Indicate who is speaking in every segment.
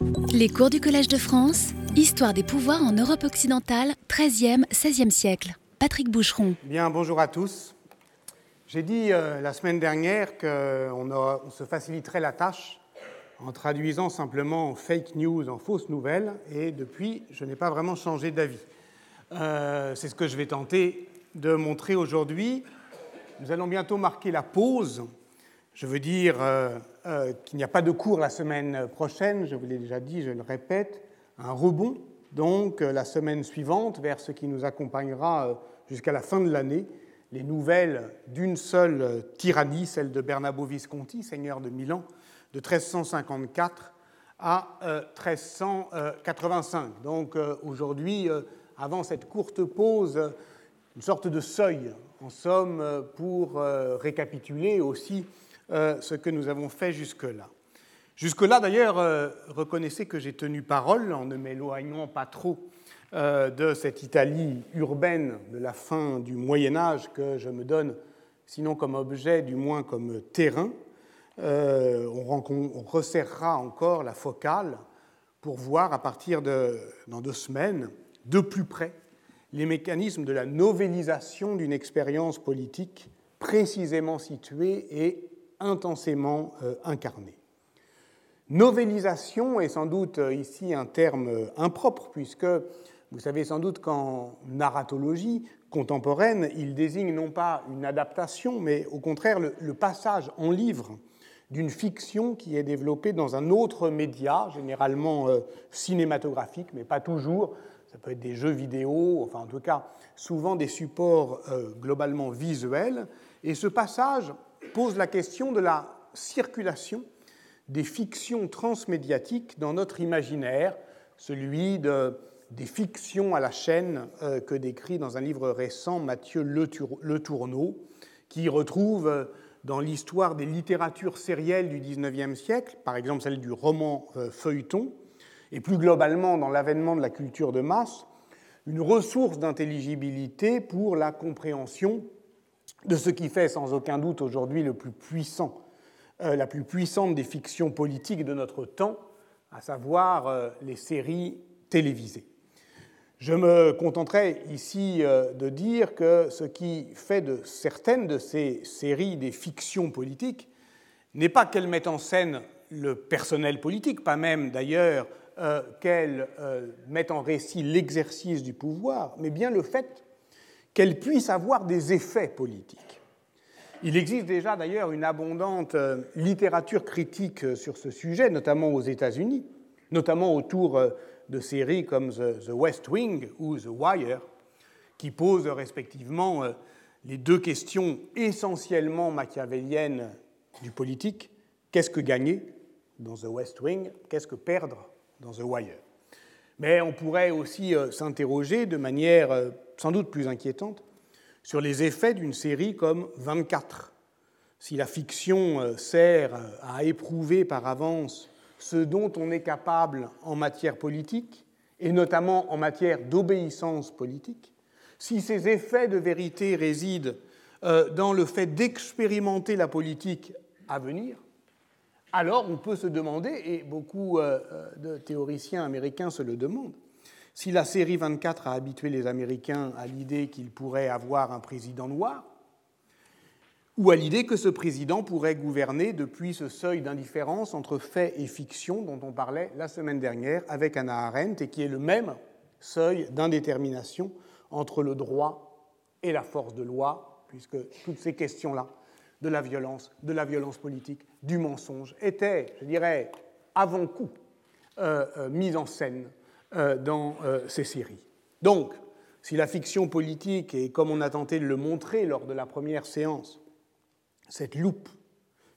Speaker 1: Les cours du Collège de France, Histoire des pouvoirs en Europe occidentale, 13e, 16e siècle. Patrick Boucheron.
Speaker 2: Bien, bonjour à tous. J'ai dit euh, la semaine dernière qu'on on se faciliterait la tâche en traduisant simplement fake news en fausses nouvelles, et depuis, je n'ai pas vraiment changé d'avis. Euh, c'est ce que je vais tenter de montrer aujourd'hui. Nous allons bientôt marquer la pause. Je veux dire euh, euh, qu'il n'y a pas de cours la semaine prochaine, je vous l'ai déjà dit, je le répète, un rebond, donc la semaine suivante, vers ce qui nous accompagnera jusqu'à la fin de l'année, les nouvelles d'une seule tyrannie, celle de Bernabo Visconti, seigneur de Milan, de 1354 à 1385. Donc aujourd'hui, avant cette courte pause, une sorte de seuil, en somme, pour récapituler aussi ce que nous avons fait jusque-là. Jusque-là, d'ailleurs, reconnaissez que j'ai tenu parole en ne m'éloignant pas trop de cette Italie urbaine de la fin du Moyen Âge que je me donne, sinon comme objet, du moins comme terrain. on, resserrera encore la focale pour voir à partir de dans deux semaines de plus près les mécanismes de la novélisation d'une expérience politique précisément située et intensément euh, incarnée. Novélisation est sans doute euh, ici un terme euh, impropre, puisque vous savez sans doute qu'en narratologie contemporaine, il désigne non pas une adaptation, mais au contraire le, passage en livre d'une fiction qui est développée dans un autre média, généralement cinématographique, mais pas toujours, ça peut être des jeux vidéo, enfin en tout cas souvent des supports globalement visuels. Et ce passage pose la question de la circulation des fictions transmédiatiques dans notre imaginaire, celui de, des fictions à la chaîne euh, que décrit dans un livre récent Mathieu Le Tourneau, qui retrouve euh, dans l'histoire des littératures sérielles du XIXe siècle, par exemple celle du roman feuilleton, et plus globalement dans l'avènement de la culture de masse, une ressource d'intelligibilité pour la compréhension de ce qui fait sans aucun doute aujourd'hui le plus puissant, euh, la plus puissante des fictions politiques de notre temps, à savoir euh, les séries télévisées. Je me contenterai ici euh, de dire que ce qui fait de certaines de ces séries des fictions politiques n'est pas qu'elles mettent en scène le personnel politique, pas même d'ailleurs euh, qu'elle euh, mette en récit l'exercice du pouvoir, mais bien le fait qu'elle puisse avoir des effets politiques. Il existe déjà d'ailleurs une abondante euh, littérature critique sur ce sujet, notamment aux États-Unis, notamment autour de séries comme The West Wing ou The Wire, qui posent respectivement les deux questions essentiellement machiavéliennes du politique. Qu'est-ce que gagner dans The West Wing? Qu'est-ce que perdre dans The Wire? Mais on pourrait aussi euh, s'interroger de manière euh, sans doute plus inquiétante sur les effets d'une série comme 24. Si la fiction euh, sert à éprouver par avance ce dont on est capable en matière politique, et notamment en matière d'obéissance politique, si ces effets de vérité résident dans le fait d'expérimenter la politique à venir, alors on peut se demander, et beaucoup euh, euh, de théoriciens américains se le demandent, si la série 24 a habitué les Américains à l'idée qu'ils pourraient avoir un président noir, ou à l'idée que ce président pourrait gouverner depuis ce seuil d'indifférence entre fait et fiction dont on parlait la semaine dernière avec Anna Arendt, et qui est le même seuil d'indétermination entre le droit et la force de loi, puisque toutes ces questions-là de la violence, de la violence politique, du mensonge, était, je dirais, avant-coup euh, euh, mise en scène dans ces séries. Donc, si la fiction politique est, comme on a tenté de le montrer lors de la première séance, cette loupe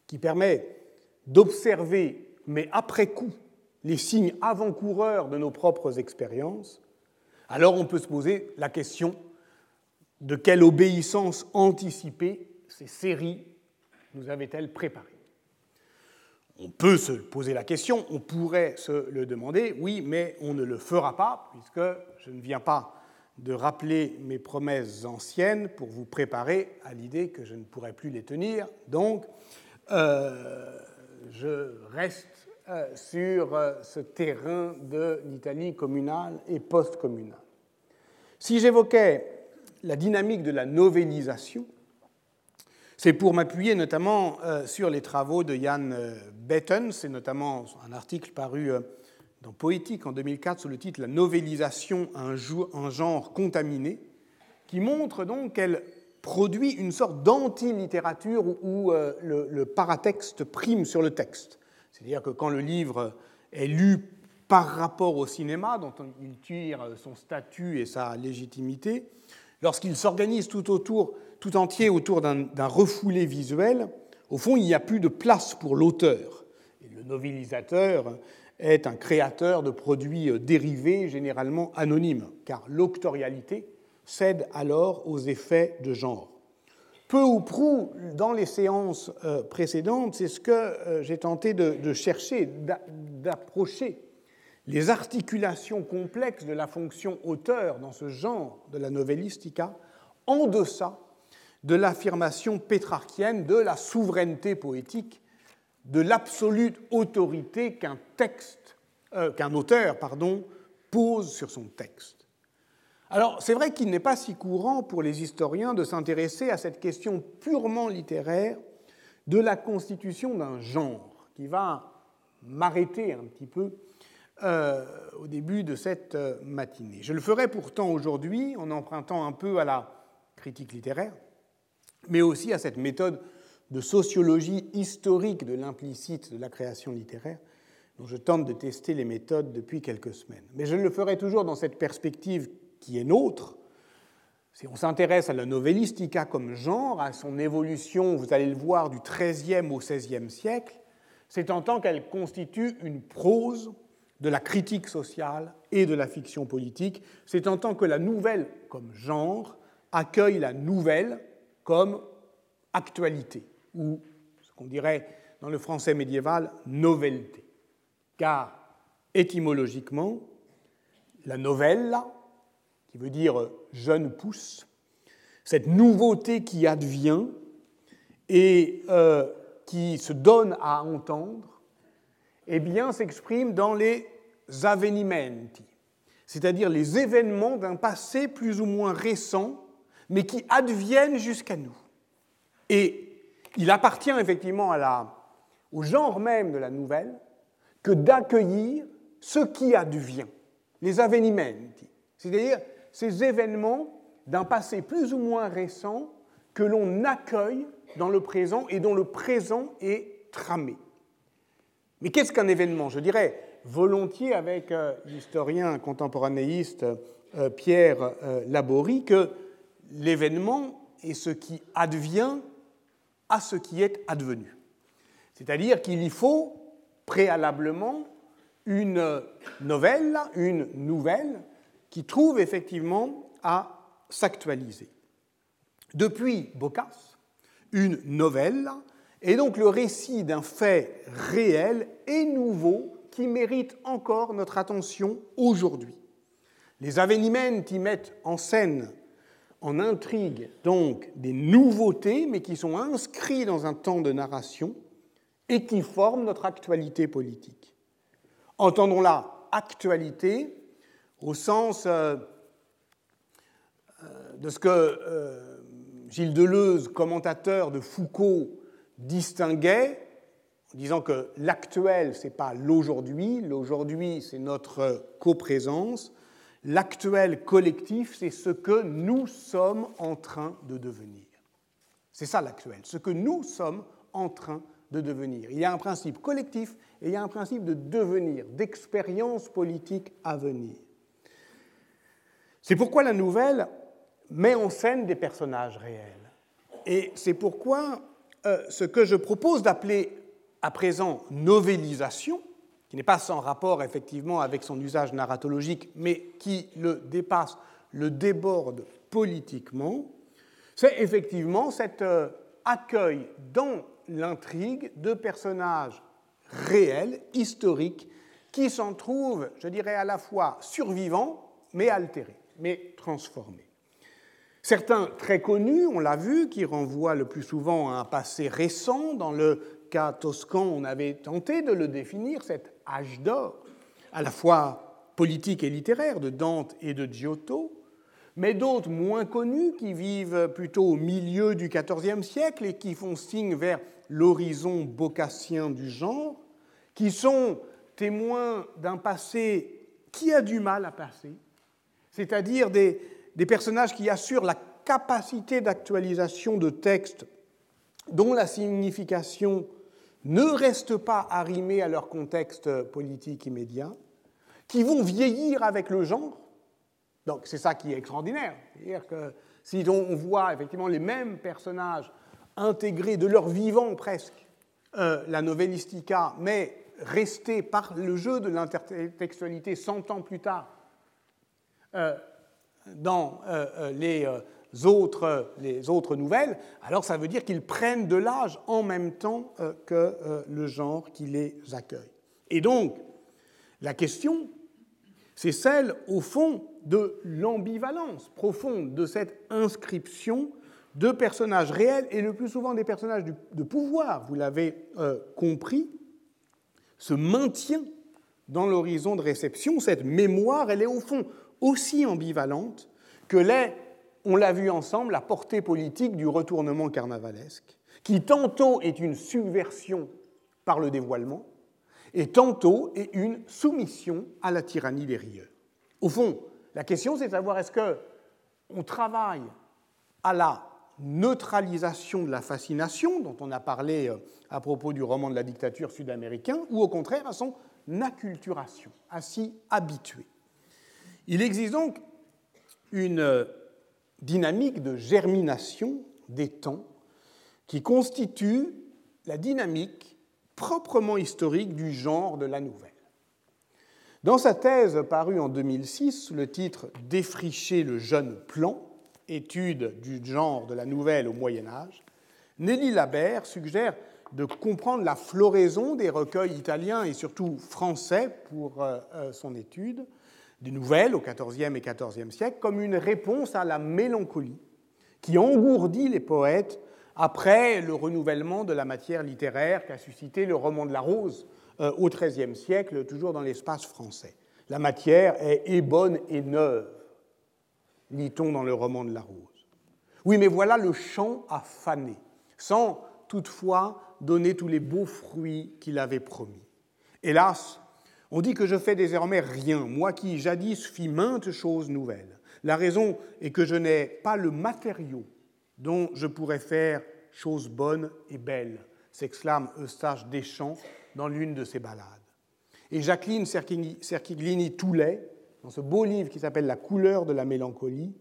Speaker 2: qui permet d'observer, mais après coup, les signes avant-coureurs de nos propres expériences, alors on peut se poser la question de quelle obéissance anticipée ces séries nous avait-elle préparé On peut se poser la question, on pourrait se le demander, oui, mais on ne le fera pas, puisque je ne viens pas de rappeler mes promesses anciennes pour vous préparer à l'idée que je ne pourrai plus les tenir. Donc, euh, je reste euh, sur euh, ce terrain de l'Italie communale et post-communale. Si j'évoquais la dynamique de la novélisation, c'est pour m'appuyer notamment euh, sur les travaux de Jan Betten, c'est notamment un article paru dans Poétique en 2004 sous le titre La novélisation, un, genre contaminé, qui montre donc qu'elle produit une sorte d'anti-littérature où, le, paratexte prime sur le texte. C'est-à-dire que quand le livre est lu par rapport au cinéma, dont il tire son statut et sa légitimité, lorsqu'il s'organise tout, autour, tout entier autour d'un refoulé visuel, au fond, il n'y a plus de place pour l'auteur. Le novelisateur est un créateur de produits dérivés, généralement anonymes, car l'octorialité cède alors aux effets de genre peu ou prou dans les séances euh, précédentes, c'est ce que euh, j'ai tenté de, chercher, d'approcher les articulations complexes de la fonction auteur dans ce genre de la novellistica en deçà de l'affirmation pétrarchienne de la souveraineté poétique, de l'absolue autorité qu'un texte, euh, qu'un auteur, pose sur son texte. Alors, c'est vrai qu'il n'est pas si courant pour les historiens de s'intéresser à cette question purement littéraire de la constitution d'un genre, qui va m'arrêter un petit peu euh, au début de cette euh, matinée. Je le ferai pourtant aujourd'hui en empruntant un peu à la critique littéraire, mais aussi à cette méthode de sociologie historique de l'implicite de la création littéraire, dont je tente de tester les méthodes depuis quelques semaines. Mais je le ferai toujours dans cette perspective qui est nôtre, si on s'intéresse à la novellistica comme genre, à son évolution, vous allez le voir, du XIIIe au XVIe siècle, c'est en tant qu'elle constitue une prose de la critique sociale et de la fiction politique, c'est en tant que la nouvelle comme genre accueille la nouvelle comme actualité, ou ce qu'on dirait dans le français médiéval, novelté. Car étymologiquement, la novella, qui veut dire jeune pousse, cette nouveauté qui advient et euh, qui se donne à entendre, eh bien, s'exprime dans les avvenimenti, c'est-à-dire les événements d'un passé plus ou moins récent, mais qui adviennent jusqu'à nous. Et il appartient effectivement au genre même de la nouvelle que d'accueillir ce qui advient, les avvenimenti, c'est-à-dire ces événements d'un passé plus ou moins récent que l'on accueille dans le présent et dont le présent est tramé. Mais qu'est-ce qu'un événement? Je dirais volontiers avec euh, l'historien contemporanéiste euh, Pierre euh, Laborie que l'événement est ce qui advient à ce qui est advenu. C'est-à-dire qu'il y faut préalablement une novelle, une nouvelle, qui trouve effectivement à s'actualiser. Depuis Boccace, une novelle est donc le récit d'un fait réel et nouveau qui mérite encore notre attention aujourd'hui. Les y mettent en scène, en intrigue, donc des nouveautés, mais qui sont inscrits dans un temps de narration et qui forment notre actualité politique. Entendons-la actualité au sens euh, euh, de ce que euh, Gilles Deleuze, commentateur de Foucault, distinguait en disant que l'actuel, ce n'est pas l'aujourd'hui, l'aujourd'hui, c'est notre coprésence, l'actuel collectif, c'est ce que nous sommes en train de devenir. C'est ça l'actuel, ce que nous sommes en train de devenir. Il y a un principe collectif et il y a un principe de devenir, d'expérience politique à venir. C'est pourquoi la nouvelle met en scène des personnages réels. Et c'est pourquoi euh, ce que je propose d'appeler à présent novélisation, qui n'est pas sans rapport effectivement avec son usage narratologique, mais qui le dépasse, le déborde politiquement, c'est effectivement cet euh, accueil dans l'intrigue de personnages réels, historiques, qui s'en trouvent, je dirais, à la fois survivants, mais altérés mais transformé. Certains très connus, on l'a vu, qui renvoient le plus souvent à un passé récent. Dans le cas toscan, on avait tenté de le définir, cette âge d'or, à la fois politique et littéraire, de Dante et de Giotto, mais d'autres moins connus qui vivent plutôt au milieu du XIVe siècle et qui font signe vers l'horizon bocassien du genre, qui sont témoins d'un passé qui a du mal à passer, c'est-à-dire des, des, personnages qui assurent la capacité d'actualisation de textes dont la signification ne reste pas arrimée à leur contexte politique immédiat, qui vont vieillir avec le genre. Donc c'est ça qui est extraordinaire. C'est-à-dire que si on voit effectivement les mêmes personnages intégrer de leur vivant presque euh, la novellistica, mais rester par le jeu de l'intertextualité 100 ans plus tard euh, dans euh, les autres, les autres nouvelles, alors ça veut dire qu'ils prennent de l'âge en même temps que le genre qui les accueille. Et donc, la question, c'est celle, au fond, de l'ambivalence profonde de cette inscription de personnages réels et le plus souvent des personnages de pouvoir, vous l'avez euh, compris, se maintient dans l'horizon de réception. Cette mémoire, elle est au fond aussi ambivalente que l'est, on l'a vu ensemble, la portée politique du retournement carnavalesque, qui tantôt est une subversion par le dévoilement, et tantôt est une soumission à la tyrannie des rieurs. Au fond, la question c'est de savoir est-ce que on travaille à la neutralisation de la fascination, dont on a parlé euh, à propos du roman de la dictature sud-américain, ou au contraire à son acculturation, à s'y habituer. Il existe donc une euh, dynamique de germination des temps qui constitue la dynamique proprement historique du genre de la nouvelle. Dans sa thèse parue en 2006 sous le titre Défricher le jeune plan, étude du genre de la nouvelle au Moyen Âge, Nelly Labert suggère de comprendre la floraison des recueils italiens et surtout français pour euh, euh, son étude des nouvelles au XIVe et XIVe siècle comme une réponse à la mélancolie qui engourdit les poètes après le renouvellement de la matière littéraire qu'a suscité le roman de la rose euh, au XIIIe siècle, toujours dans l'espace français. La matière est bonne et neuve lit-on dans le roman de la rose. Oui, mais voilà le champ à faner, sans toutefois donner tous les beaux fruits qu'il avait promis. Hélas, on dit que je fais désormais rien, moi qui jadis fis maintes choses nouvelles. La raison est que je n'ai pas le matériau dont je pourrais faire choses bonnes et belles, s'exclame Eustache Deschamps dans l'une de ses ballades. Et Jacqueline Cerchiglini-Toulet, dans ce beau livre qui s'appelle La couleur de la mélancolie,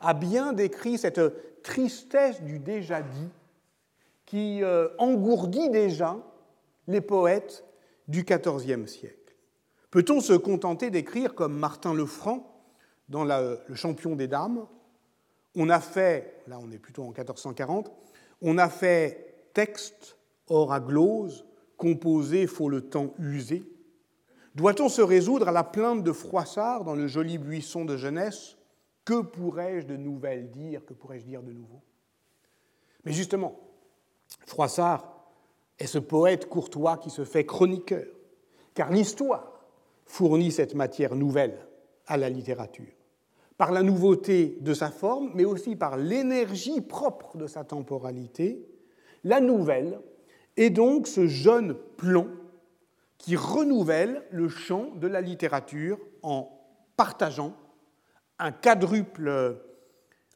Speaker 2: a bien décrit cette tristesse du déjà dit qui euh, engourdit déjà les poètes du XIVe siècle. Peut-on se contenter d'écrire comme Martin Lefranc dans Le champion des dames? On a fait, là on est plutôt en 1440, on a fait texte, or à glose, composé, faut le temps user, doit-on se résoudre à la plainte de Froissart dans le joli buisson de jeunesse? Que pourrais-je de nouvelles dire? Que pourrais-je dire de nouveau? Mais justement, Froissart est ce poète courtois qui se fait chroniqueur, car l'histoire fournit cette matière nouvelle à la littérature, par la nouveauté de sa forme, mais aussi par l'énergie propre de sa temporalité. La nouvelle est donc ce jeune plomb qui renouvelle le champ de la littérature en partageant un quadruple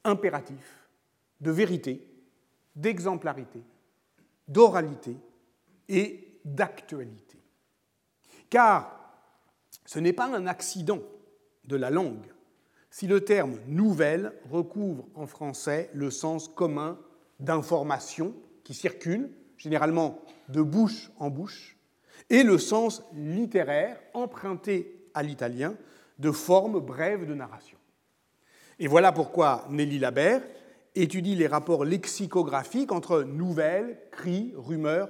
Speaker 2: impératif de vérité, d'exemplarité, d'oralité et d'actualité. Car ce n'est pas un accident de la langue si le terme nouvelle recouvre en français le sens commun d'information qui circule, généralement de bouche en bouche, et le sens littéraire emprunté à l'italien de formes brèves de narration. Et voilà pourquoi Nelly Labert étudie les rapports lexicographiques entre nouvelles, cris, rumeurs,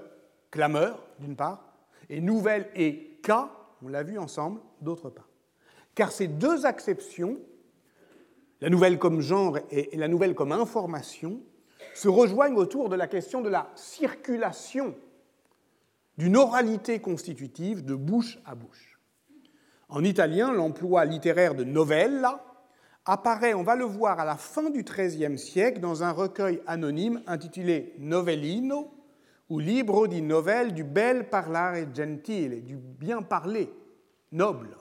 Speaker 2: clameurs, d'une part, et nouvelles et cas, on l'a vu ensemble, d'autre part. Car ces deux acceptions, la nouvelle comme genre et la nouvelle comme information, se rejoignent autour de la question de la circulation d'une oralité constitutive de bouche à bouche. En italien, l'emploi littéraire de novella apparaît, on va le voir, à la fin du XIIIe siècle dans un recueil anonyme intitulé Novellino ou Libro di novelle du bel parlare gentile, du bien parler noble.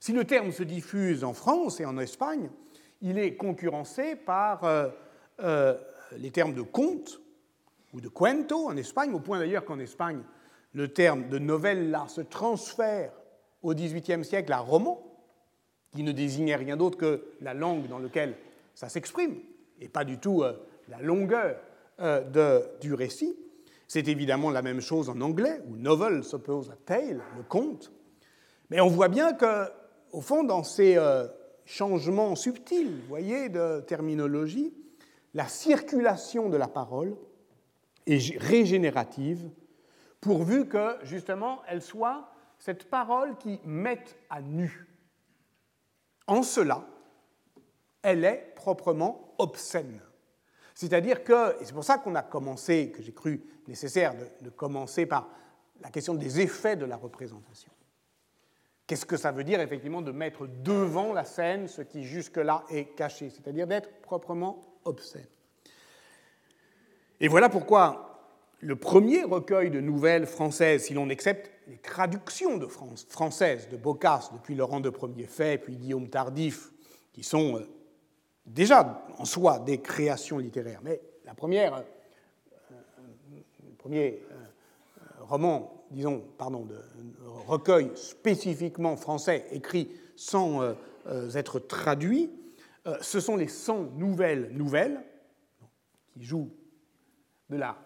Speaker 2: Si le terme se diffuse en France et en Espagne, il est concurrencé par euh, euh, les termes de conte ou de cuento en Espagne, au point d'ailleurs qu'en Espagne, le terme de novella se transfère au XVIIIe siècle à roman, qui ne désignait rien d'autre que la langue dans laquelle ça s'exprime, et pas du tout euh, la longueur de, du récit. C'est évidemment la même chose en anglais, où novel s'oppose à tale, le conte. Mais on voit bien que, au fond, dans ces changement subtil, vous voyez, de terminologie, la circulation de la parole est régénérative, pourvu que, justement, elle soit cette parole qui mette à nu. En cela, elle est proprement obscène. C'est-à-dire que, et c'est pour ça qu'on a commencé, que j'ai cru nécessaire de, commencer par la question des effets de la représentation. Qu'est-ce que ça veut dire effectivement de mettre devant la scène ce qui jusque-là est caché, c'est-à-dire d'être proprement obscène Et voilà pourquoi le premier recueil de nouvelles françaises, si l'on accepte les traductions de France, françaises de Boccace depuis Laurent de Premier Fait, puis Guillaume Tardif, qui sont euh, déjà en soi des créations littéraires, mais la première, euh, euh, le premier roman, disons, pardon, de recueil spécifiquement français écrit sans euh, euh, être traduit, euh, ce sont les 100 nouvelles nouvelles qui jouent de la,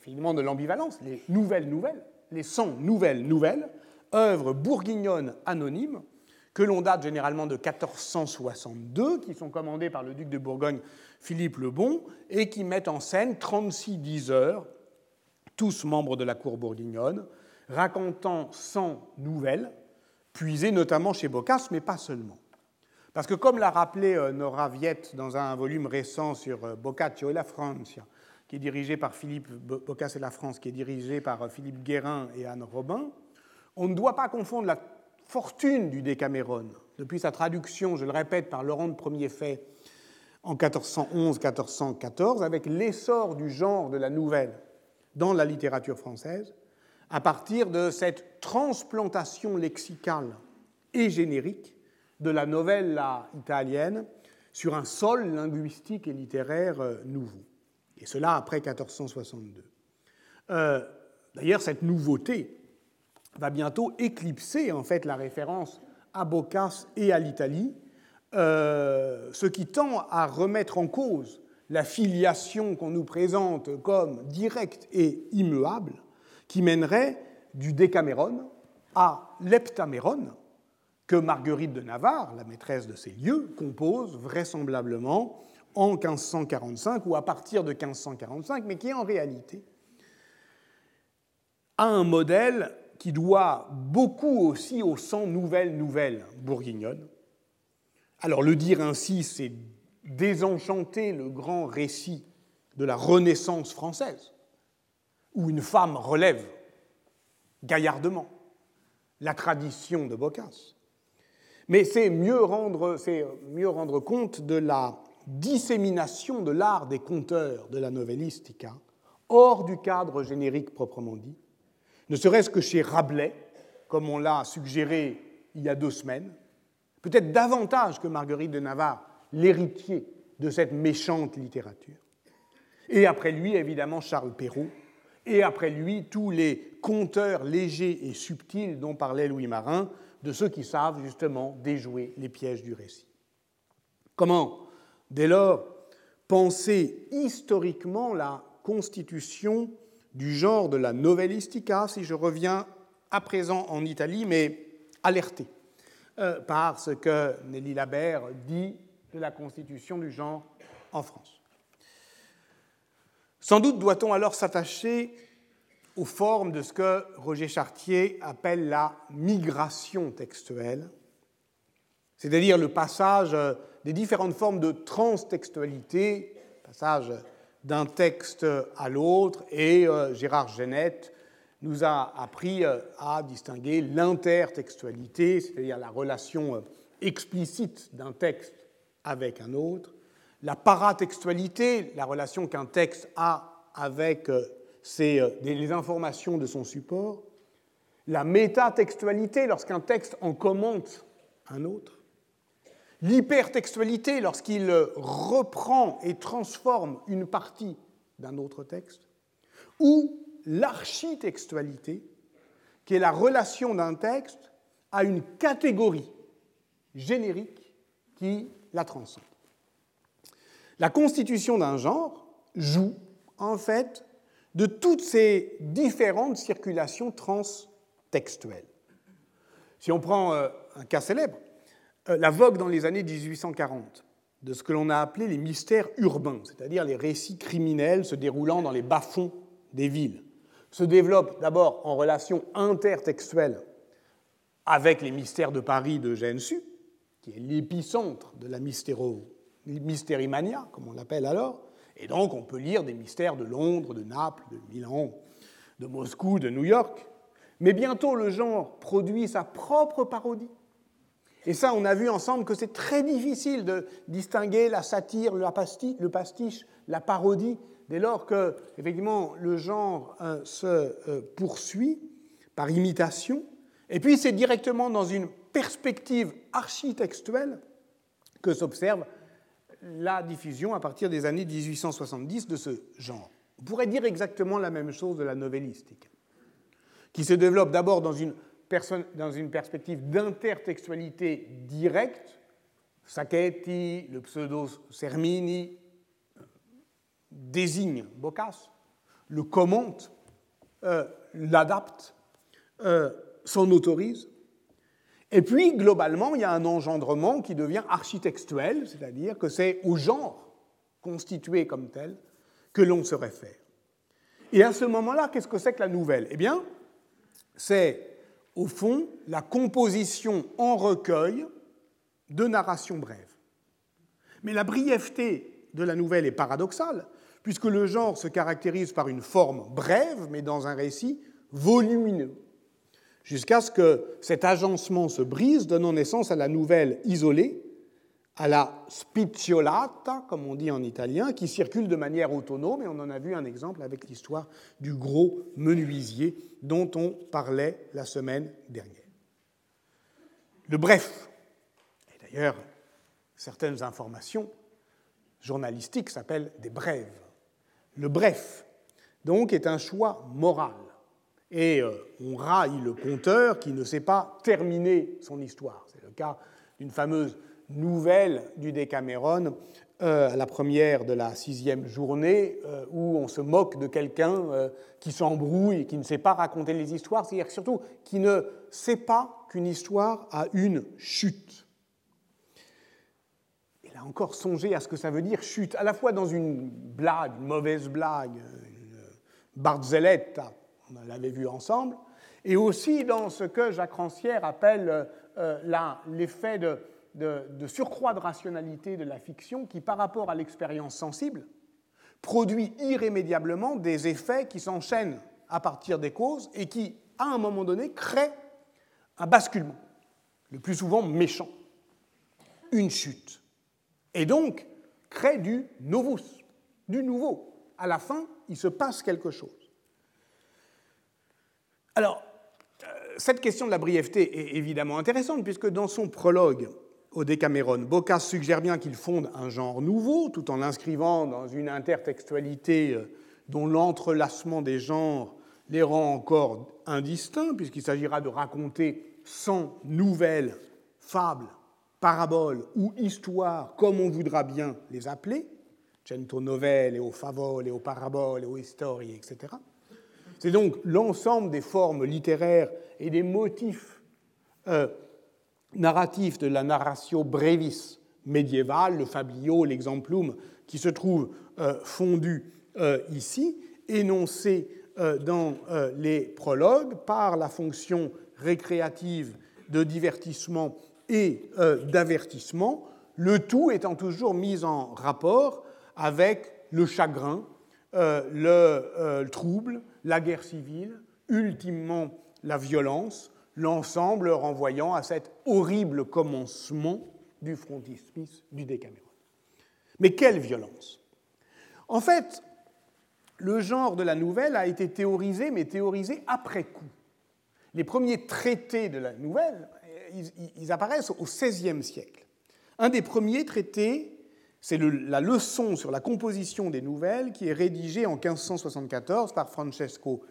Speaker 2: finalement de l'ambivalence, les nouvelles nouvelles, les 100 nouvelles nouvelles, œuvres bourguignonnes anonymes que l'on date généralement de 1462, qui sont commandées par le duc de Bourgogne Philippe le Bon, et qui mettent en scène 36 diseurs, tous membres de la cour bourguignonne, racontant 100 nouvelles, puisées notamment chez Boccace, mais pas seulement. Parce que comme l'a rappelé euh, Nora Viette dans un volume récent sur euh, Boccaccio et la Francia, qui est dirigé par Philippe Boccace et la France, qui est dirigé par euh, Philippe Guérin et Anne Robin, on ne doit pas confondre la fortune du Décameron, depuis sa traduction, je le répète, par Laurent de Premier Fait en 1411-1414, avec l'essor du genre de la nouvelle dans la littérature française, à partir de cette transplantation lexicale et générique de la novella italienne sur un sol linguistique et littéraire euh, nouveau. Et cela après 1462. Euh, d'ailleurs, cette nouveauté va bientôt éclipser en fait la référence à Boccace et à l'Italie, euh, ce qui tend à remettre en cause la filiation qu'on nous présente comme directe et immuable qui mènerait du Décaméron à l'Heptaméron, que Marguerite de Navarre, la maîtresse de ces lieux, compose vraisemblablement en 1545 ou à partir de 1545, mais qui en réalité a un modèle qui doit beaucoup aussi aux 100 nouvelles nouvelles bourguignonnes. Alors le dire ainsi, c'est désenchanter le grand récit de la Renaissance française, où une femme relève gaillardement la tradition de Boccace. Mais c'est mieux mieux rendre compte de la dissémination de l'art des conteurs de la novellistica hors du cadre générique proprement dit, ne serait-ce que chez Rabelais, comme on l'a suggéré il y a deux semaines, peut-être davantage que Marguerite de Navarre, l'héritier de cette méchante littérature. Et après lui, évidemment, Charles Perrault, et après lui, tous les conteurs légers et subtils dont parlait Louis Marin, de ceux qui savent justement déjouer les pièges du récit. Comment, dès lors, penser historiquement la constitution du genre de la novellistica, si je reviens à présent en Italie, mais alerté euh, par ce que Nelly Labert dit de la constitution du genre en France. Sans doute doit-on alors s'attacher aux formes de ce que Roger Chartier appelle la migration textuelle, c'est-à-dire le passage des différentes formes de transtextualité, passage d'un texte à l'autre, et Gérard Genette nous a appris à distinguer l'intertextualité, c'est-à-dire la relation explicite d'un texte avec un autre, la paratextualité, la relation qu'un texte a avec les informations de son support, la métatextualité lorsqu'un texte en commente un autre, l'hypertextualité lorsqu'il reprend et transforme une partie d'un autre texte, ou l'architextualité, qui est la relation d'un texte à une catégorie générique qui la transcende. La constitution d'un genre joue en fait de toutes ces différentes circulations transtextuelles. Si on prend euh, un cas célèbre, la vogue dans les années 1840 de ce que l'on a appelé les mystères urbains, c'est-à-dire les récits criminels se déroulant dans les bas-fonds des villes, se développe d'abord en relation intertextuelle avec les mystères de Paris de Su, qui est l'épicentre de la mystérimania, comme on l'appelle alors, et donc on peut lire des mystères de Londres, de Naples, de Milan, de Moscou, de New York. Mais bientôt le genre produit sa propre parodie. Et ça, on a vu ensemble que c'est très difficile de distinguer la satire, le pastiche, la parodie, dès lors que, effectivement, le genre euh, se euh, poursuit par imitation. Et puis, c'est directement dans une perspective architectuelle que s'observe la diffusion à partir des années 1870 de ce genre. On pourrait dire exactement la même chose de la novellistique, qui se développe d'abord dans une, dans une perspective d'intertextualité directe, Sacchetti, le pseudo Sermini désigne Boccace, le commente, euh, l'adapte, euh, s'en autorise, et puis, globalement, il y a un engendrement qui devient architectuel, c'est-à-dire que c'est au genre constitué comme tel que l'on se réfère. Et à ce moment-là, qu'est-ce que c'est que la nouvelle? Eh bien, c'est au fond la composition en recueil de narrations brèves. Mais la brièveté de la nouvelle est paradoxale, puisque le genre se caractérise par une forme brève, mais dans un récit volumineux jusqu'à ce que cet agencement se brise, donnant naissance à la nouvelle isolée, à la spicciolata, comme on dit en italien, qui circule de manière autonome, et on en a vu un exemple avec l'histoire du gros menuisier dont on parlait la semaine dernière. Le bref, et d'ailleurs certaines informations journalistiques s'appellent des brèves. Le bref, donc, est un choix moral et euh, on raille le conteur qui ne sait pas terminer son histoire. C'est le cas d'une fameuse nouvelle du Décameron euh, la première de la sixième journée, euh, où on se moque de quelqu'un qui s'embrouille et qui ne sait pas raconter les histoires, c'est-à-dire surtout qui ne sait pas qu'une histoire a une chute. Il a encore songé à ce que ça veut dire chute, à la fois dans une blague, une mauvaise blague, une barzelletta, on l'avait vu ensemble, et aussi dans ce que Jacques Rancière appelle euh, l'effet de, de, surcroît de rationalité de la fiction qui, par rapport à l'expérience sensible, produit irrémédiablement des effets qui s'enchaînent à partir des causes et qui, à un moment donné, créent un basculement, le plus souvent méchant, une chute, et donc crée du novus, du nouveau. À la fin, il se passe quelque chose. Alors, euh, cette question de la brièveté est évidemment intéressante, puisque dans son prologue au Décameron, Boccace suggère bien qu'il fonde un genre nouveau, tout en l'inscrivant dans une intertextualité euh, dont l'entrelacement des genres les rend encore indistincts, puisqu'il s'agira de raconter sans nouvelles fables, paraboles ou histoires, comme on voudra bien les appeler, cento novelle, et aux favole, et aux paraboles, et aux storie, etc. C'est donc l'ensemble des formes littéraires et des motifs euh, narratifs de la narratio brevis médiévale, le fablio, l'exemplum, qui se trouvent euh, fondus euh, ici, énoncés dans les prologues par la fonction récréative de divertissement et d'avertissement, le tout étant toujours mis en rapport avec le chagrin, le, trouble, la guerre civile, ultimement la violence, l'ensemble renvoyant à cet horrible commencement du frontispice du Décaméron. Mais quelle violence En fait, le genre de la nouvelle a été théorisé, mais théorisé après coup. Les premiers traités de la nouvelle, ils, apparaissent au XVIe siècle. Un des premiers traités, c'est la leçon sur la composition des nouvelles qui est rédigée en 1574 par Francesco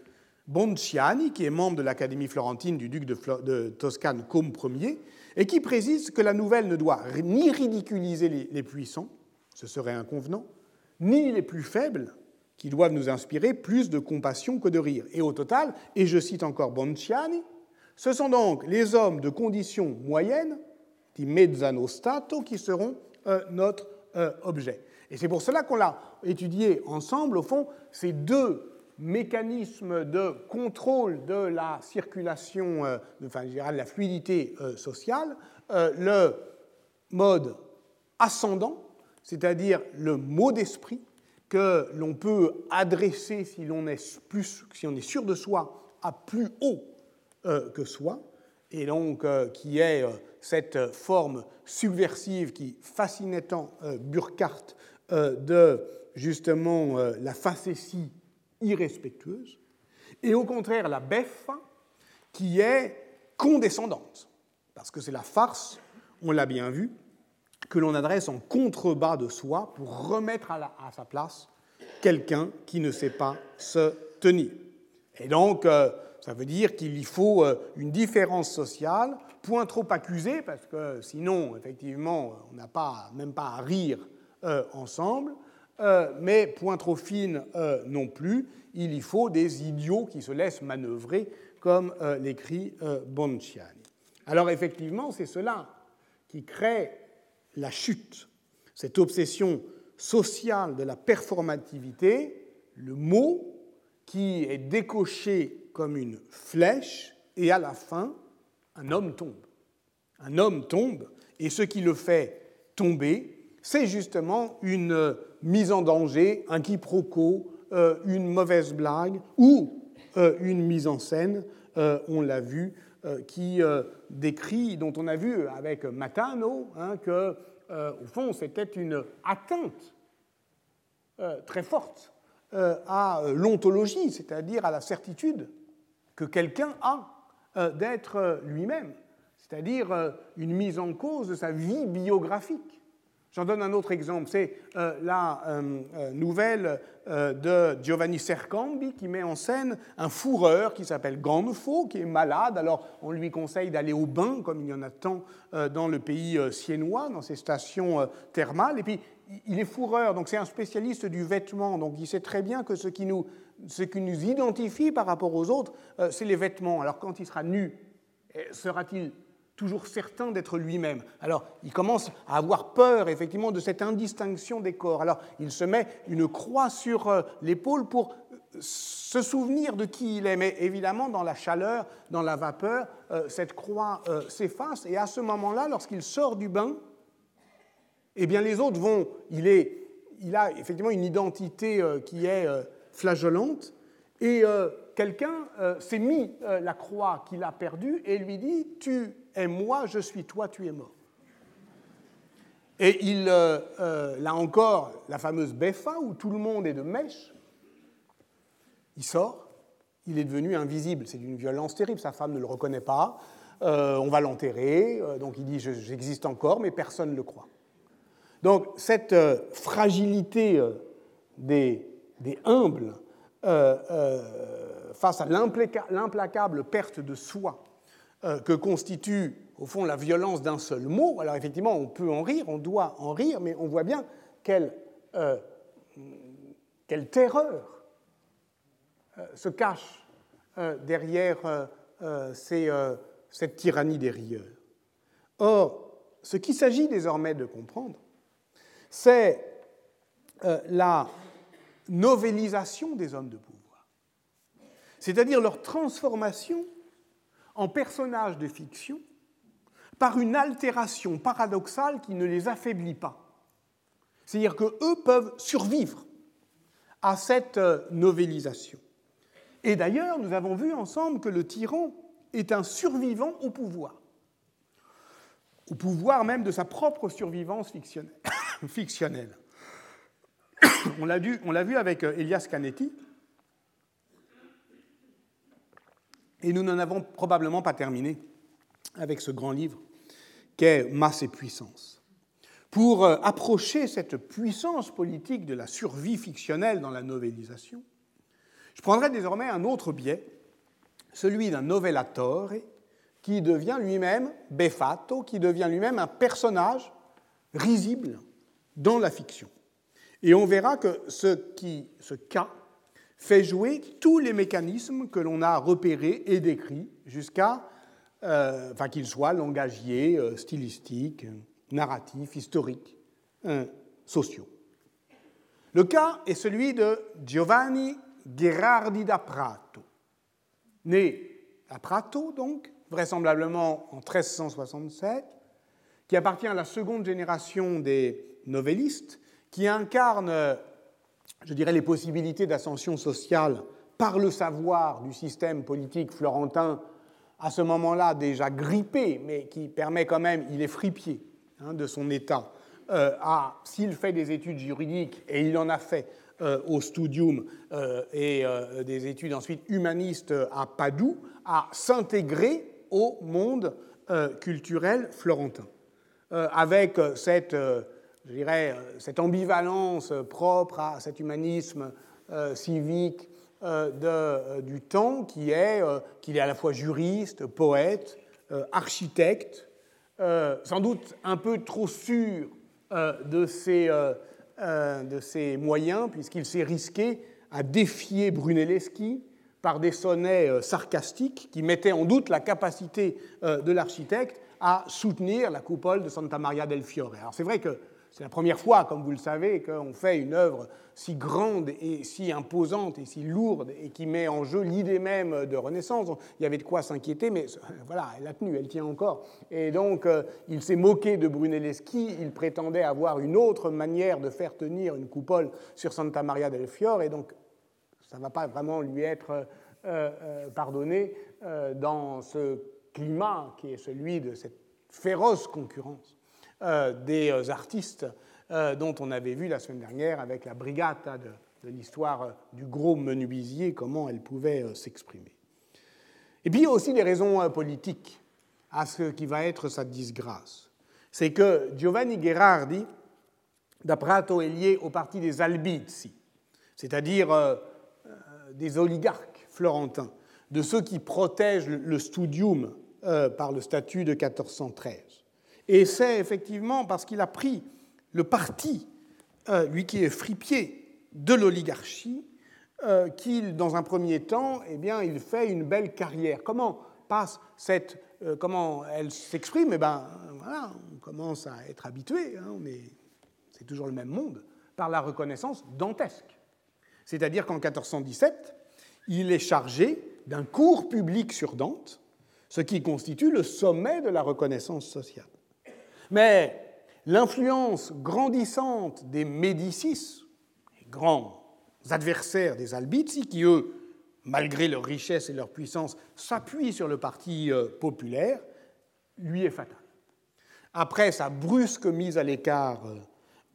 Speaker 2: Bonciani, qui est membre de l'Académie florentine du duc de, Toscane Côme Ier, et qui précise que la nouvelle ne doit ni ridiculiser les puissants, ce serait inconvenant, ni les plus faibles, qui doivent nous inspirer plus de compassion que de rire. Et au total, et je cite encore Bonciani, ce sont donc les hommes de condition moyenne, di mezzano stato, qui seront euh, notre euh, objet. Et c'est pour cela qu'on l'a étudié ensemble, au fond, ces deux mécanismes de contrôle de la circulation, euh, enfin, je dirais, de la fluidité sociale, le mode ascendant, c'est-à-dire le mot d'esprit, que l'on peut adresser si l'on est, plus, si on est sûr de soi à plus haut euh, que soi, et donc euh, qui est euh, cette forme subversive qui fascinait tant Burkhardt de justement la facétie irrespectueuse, et au contraire la beffa qui est condescendante, parce que c'est la farce, on l'a bien vu, que l'on adresse en contrebas de soi pour remettre à, sa place quelqu'un qui ne sait pas se tenir. Et donc, euh, ça veut dire qu'il y faut euh, une différence sociale, point trop accusé, parce que sinon, effectivement, on n'a pas, même pas à rire euh, ensemble, mais point trop fine non plus, il y faut des idiots qui se laissent manœuvrer, comme l'écrit Bonciani. Alors effectivement, c'est cela qui crée la chute, cette obsession sociale de la performativité, le mot qui est décoché comme une flèche, et à la fin, un homme tombe. Un homme tombe, et ce qui le fait tomber, c'est justement une mise en danger, un quiproquo, euh, une mauvaise blague ou euh, une mise en scène, euh, on l'a vu, qui décrit, dont on a vu avec Matano, hein, que euh, au fond, c'était une atteinte euh, très forte euh, à l'ontologie, c'est-à-dire à la certitude que quelqu'un a d'être lui-même, c'est-à-dire une mise en cause de sa vie biographique. J'en donne un autre exemple, c'est euh, la euh, euh, nouvelle de Giovanni Sercambi qui met en scène un fourreur qui s'appelle Ganfo, qui est malade. Alors on lui conseille d'aller au bain, comme il y en a tant dans le pays siennois, dans ces stations thermales. Et puis il est fourreur, donc c'est un spécialiste du vêtement, donc il sait très bien que ce qui nous, ce qui nous identifie par rapport aux autres, c'est les vêtements. Alors quand il sera nu, sera-t-il toujours certain d'être lui-même. Alors, il commence à avoir peur, effectivement, de cette indistinction des corps. Alors, il se met une croix sur euh, l'épaule pour euh, se souvenir de qui il est. Mais évidemment, dans la chaleur, dans la vapeur, euh, cette croix s'efface. Et à ce moment-là, lorsqu'il sort du bain, eh bien, les autres vont. Il, est, il a effectivement une identité qui est flageolante. Et quelqu'un s'est mis la croix qu'il a perdue et lui dit Tu et moi, je suis toi, tu es mort. Et il, euh, euh, là encore, la fameuse Beffa, où tout le monde est de mèche, il sort, il est devenu invisible. C'est d'une violence terrible, sa femme ne le reconnaît pas, euh, on va l'enterrer, donc il dit j'existe encore, mais personne ne le croit. Donc cette fragilité des, humbles face à l'implacable perte de soi euh, que constitue au fond la violence d'un seul mot. Alors effectivement, on peut en rire, on doit en rire, mais on voit bien quelle, euh, quelle terreur euh, se cache derrière cette tyrannie des rieurs. Or, ce qu'il s'agit désormais de comprendre, c'est la novélisation des hommes de pouvoir, c'est-à-dire leur transformation en personnages de fiction par une altération paradoxale qui ne les affaiblit pas. C'est-à-dire qu'eux peuvent survivre à cette novélisation. Et d'ailleurs, nous avons vu ensemble que le tyran est un survivant au pouvoir, au pouvoir même de sa propre survivance fictionnelle. on l'a vu avec euh, Elias Canetti, et nous n'en avons probablement pas terminé avec ce grand livre qu'est Masse et puissance. Pour euh, approcher cette puissance politique de la survie fictionnelle dans la novélisation, je prendrai désormais un autre biais, celui d'un novellatore, qui devient lui-même befato, qui devient lui-même un personnage risible dans la fiction. Et on verra que ce, qui, ce cas fait jouer tous les mécanismes que l'on a repérés et décrits jusqu'à, euh, enfin qu'ils soient langagiers, euh, stylistiques, narratifs, historiques, euh, sociaux. Le cas est celui de Giovanni Gherardi da Prato, né à Prato, donc, vraisemblablement en 1367, qui appartient à la seconde génération des novellistes, qui incarne, je dirais, les possibilités d'ascension sociale par le savoir du système politique florentin, à ce moment-là déjà grippé, mais qui permet quand même, il est fripier hein, de son état, euh, à, s'il fait des études juridiques, et il en a fait, euh, au studium euh, et des études ensuite humanistes à Padoue, à s'intégrer au monde culturel florentin. avec cette, je dirais, cette ambivalence propre à cet humanisme civique de, du temps qui est qu'il est à la fois juriste, poète, architecte, sans doute un peu trop sûr de ses euh, de ses moyens, puisqu'il s'est risqué à défier Brunelleschi par des sonnets euh, sarcastiques qui mettaient en doute la capacité euh, de l'architecte à soutenir la coupole de Santa Maria del Fiore. Alors c'est vrai que c'est la première fois, comme vous le savez, qu'on fait une œuvre si grande et si imposante et si lourde et qui met en jeu l'idée même de Renaissance. Il y avait de quoi s'inquiéter, mais voilà, elle a tenu, elle tient encore. Et donc, euh, il s'est moqué de Brunelleschi, il prétendait avoir une autre manière de faire tenir une coupole sur Santa Maria del Fiore, et donc ça ne va pas vraiment lui être euh, euh, pardonné dans ce climat qui est celui de cette féroce concurrence. Euh, des euh, artistes euh, dont on avait vu la semaine dernière avec la brigata de, l'histoire du gros menuisier, comment elle pouvait s'exprimer. Et puis il y a aussi des raisons politiques à ce qui va être sa disgrâce. C'est que Giovanni Gherardi da Prato est lié au parti des Albizzi, c'est-à-dire des oligarques florentins, de ceux qui protègent le studium par le statut de 1413. Et c'est effectivement parce qu'il a pris le parti, euh, lui qui est fripier de l'oligarchie, euh, qu'il, dans un premier temps, eh bien, il fait une belle carrière. Comment passe cette, euh, comment elle s'exprime? Eh ben, voilà, on commence à être habitué, hein, c'est toujours le même monde, par la reconnaissance dantesque. C'est-à-dire qu'en 1417, il est chargé d'un cours public sur Dante, ce qui constitue le sommet de la reconnaissance sociale. Mais l'influence grandissante des Médicis, les grands adversaires des Albizzi, qui eux, malgré leur richesse et leur puissance, s'appuient sur le parti euh, populaire, lui est fatale. Après sa brusque mise à l'écart euh,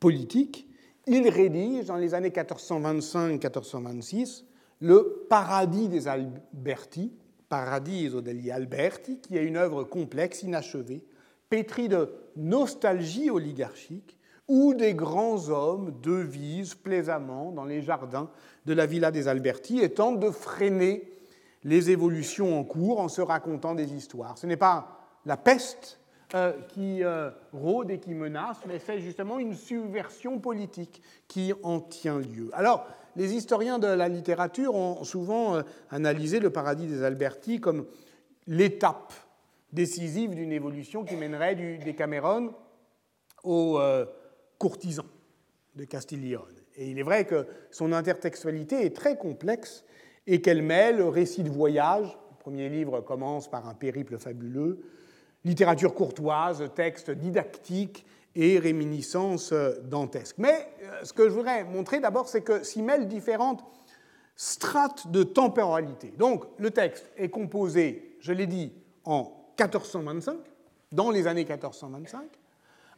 Speaker 2: politique, il rédige dans les années 1425-1426 le Paradis des Alberti, Paradiso degli Alberti, qui est une œuvre complexe, inachevée, pétrie de nostalgie oligarchique, où des grands hommes devisent plaisamment dans les jardins de la villa des Alberti et tentent de freiner les évolutions en cours en se racontant des histoires. Ce n'est pas la peste euh, qui euh, rôde et qui menace, mais c'est justement une subversion politique qui en tient lieu. Alors, les historiens de la littérature ont souvent euh, analysé le paradis des Alberti comme l'étape décisive d'une évolution qui mènerait du Décameron aux euh, courtisans de Castiglione. Et il est vrai que son intertextualité est très complexe et qu'elle mêle récit de voyage, le premier livre commence par un périple fabuleux, littérature courtoise, textes didactiques et réminiscences dantesques. Mais ce que je voudrais montrer d'abord, c'est que s'y mêlent différentes strates de temporalité. Donc le texte est composé, je l'ai dit, en 1425, dans les années 1425,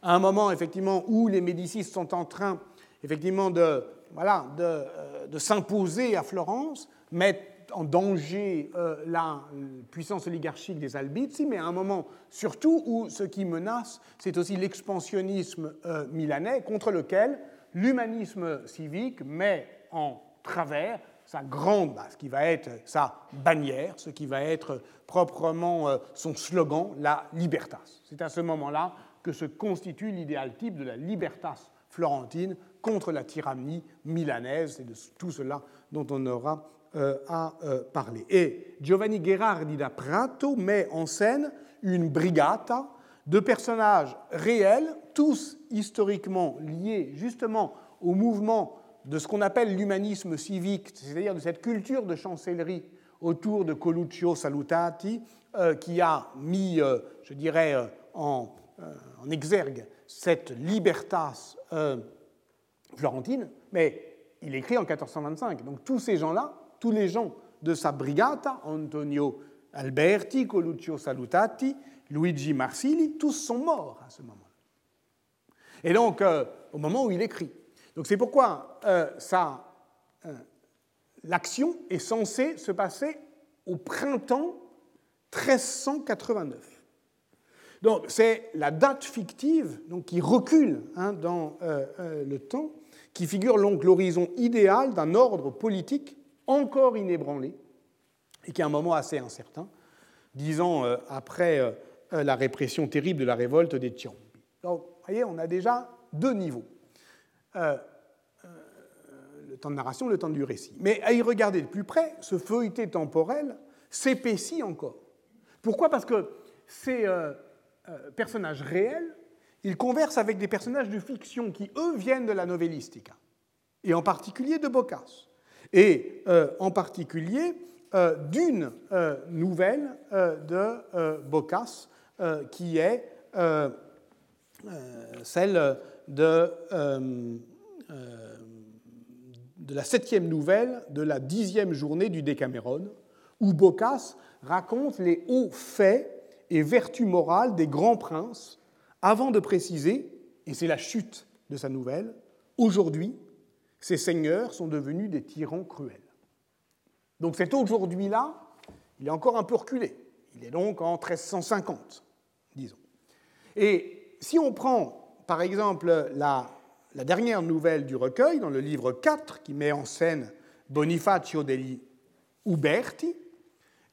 Speaker 2: à un moment effectivement où les Médicis sont en train effectivement de, voilà, de, euh, de s'imposer à Florence, mettent en danger euh, la puissance oligarchique des Albizi, mais à un moment surtout où ce qui menace, c'est aussi l'expansionnisme euh, milanais contre lequel l'humanisme civique met en travers sa grande, ce qui va être sa bannière, ce qui va être proprement euh, son slogan, la libertas. C'est à ce moment-là que se constitue l'idéal type de la libertas florentine contre la tyrannie milanaise. C'est de tout cela dont on aura euh, à euh, parler. Et Giovanni Gherardi da Prato met en scène une brigata de personnages réels, tous historiquement liés justement au mouvement de ce qu'on appelle l'humanisme civique, c'est-à-dire de cette culture de chancellerie autour de Coluccio Salutati, euh, qui a mis, euh, je dirais, euh, en, en, exergue cette libertas florentine, mais il écrit en 1425. Donc tous ces gens-là, tous les gens de sa brigata, Antonio Alberti, Coluccio Salutati, Luigi Marsili, tous sont morts à ce moment-là. Et donc, au moment où il écrit. Donc c'est pourquoi euh, euh, l'action est censée se passer au printemps 1389. Donc c'est la date fictive qui recule hein, dans euh, le temps, qui figure donc l'horizon idéal d'un ordre politique encore inébranlé et qui est un moment assez incertain, dix ans après la répression terrible de la révolte des Tiambi. Donc, vous voyez, on a déjà deux niveaux. Euh, euh, le temps de narration, le temps du récit. Mais à y regarder de plus près, ce feuilleté temporel s'épaissit encore. Pourquoi? Parce que ces euh, personnages réels, ils conversent avec des personnages de fiction qui, eux, viennent de la novellistica, et en particulier de Boccace, et en particulier d'une nouvelle de Boccace, qui est celle de, euh, euh, de la septième nouvelle de la dixième journée du Décameron, où Boccace raconte les hauts faits et vertus morales des grands princes, avant de préciser, et c'est la chute de sa nouvelle, aujourd'hui, ces seigneurs sont devenus des tyrans cruels. Donc cet aujourd'hui-là, il est encore un peu reculé. Il est donc en 1350, disons. Et si on prend par exemple, la, dernière nouvelle du recueil, dans le livre 4, qui met en scène Bonifacio degli Uberti,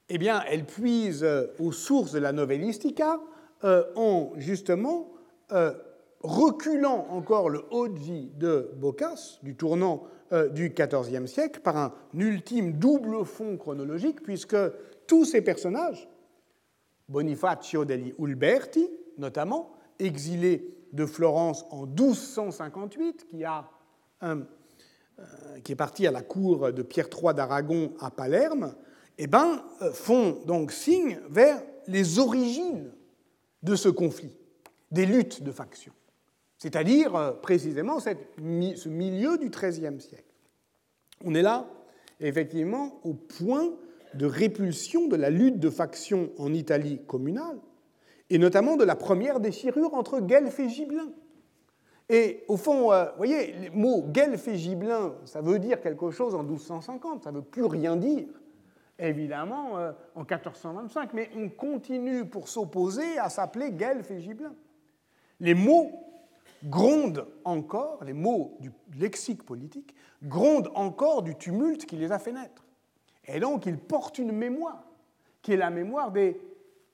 Speaker 2: eh bien, elle puise euh, aux sources de la novellistica euh, en justement euh, reculant encore le Oggi de Boccace, du tournant du XIVe siècle, par un ultime double fond chronologique, puisque tous ces personnages, Bonifacio degli Uberti notamment, exilé de Florence en 1258, qui, a euh, qui est parti à la cour de Pierre III d'Aragon à Palerme, eh ben, euh, font donc signe vers les origines de ce conflit, des luttes de factions, c'est-à-dire euh, précisément cette, ce milieu du XIIIe siècle. On est là, effectivement, au point de répulsion de la lutte de factions en Italie communale, et notamment de la première déchirure entre Guelph et Gibelin. Et au fond, euh, vous voyez, le mot Guelph et Gibelin, ça veut dire quelque chose en 1250, ça ne veut plus rien dire, évidemment, euh, en 1425, mais on continue pour s'opposer à s'appeler Guelph et Gibelin. Les mots grondent encore, les mots du lexique politique, grondent encore du tumulte qui les a fait naître. Et donc, ils portent une mémoire, qui est la mémoire des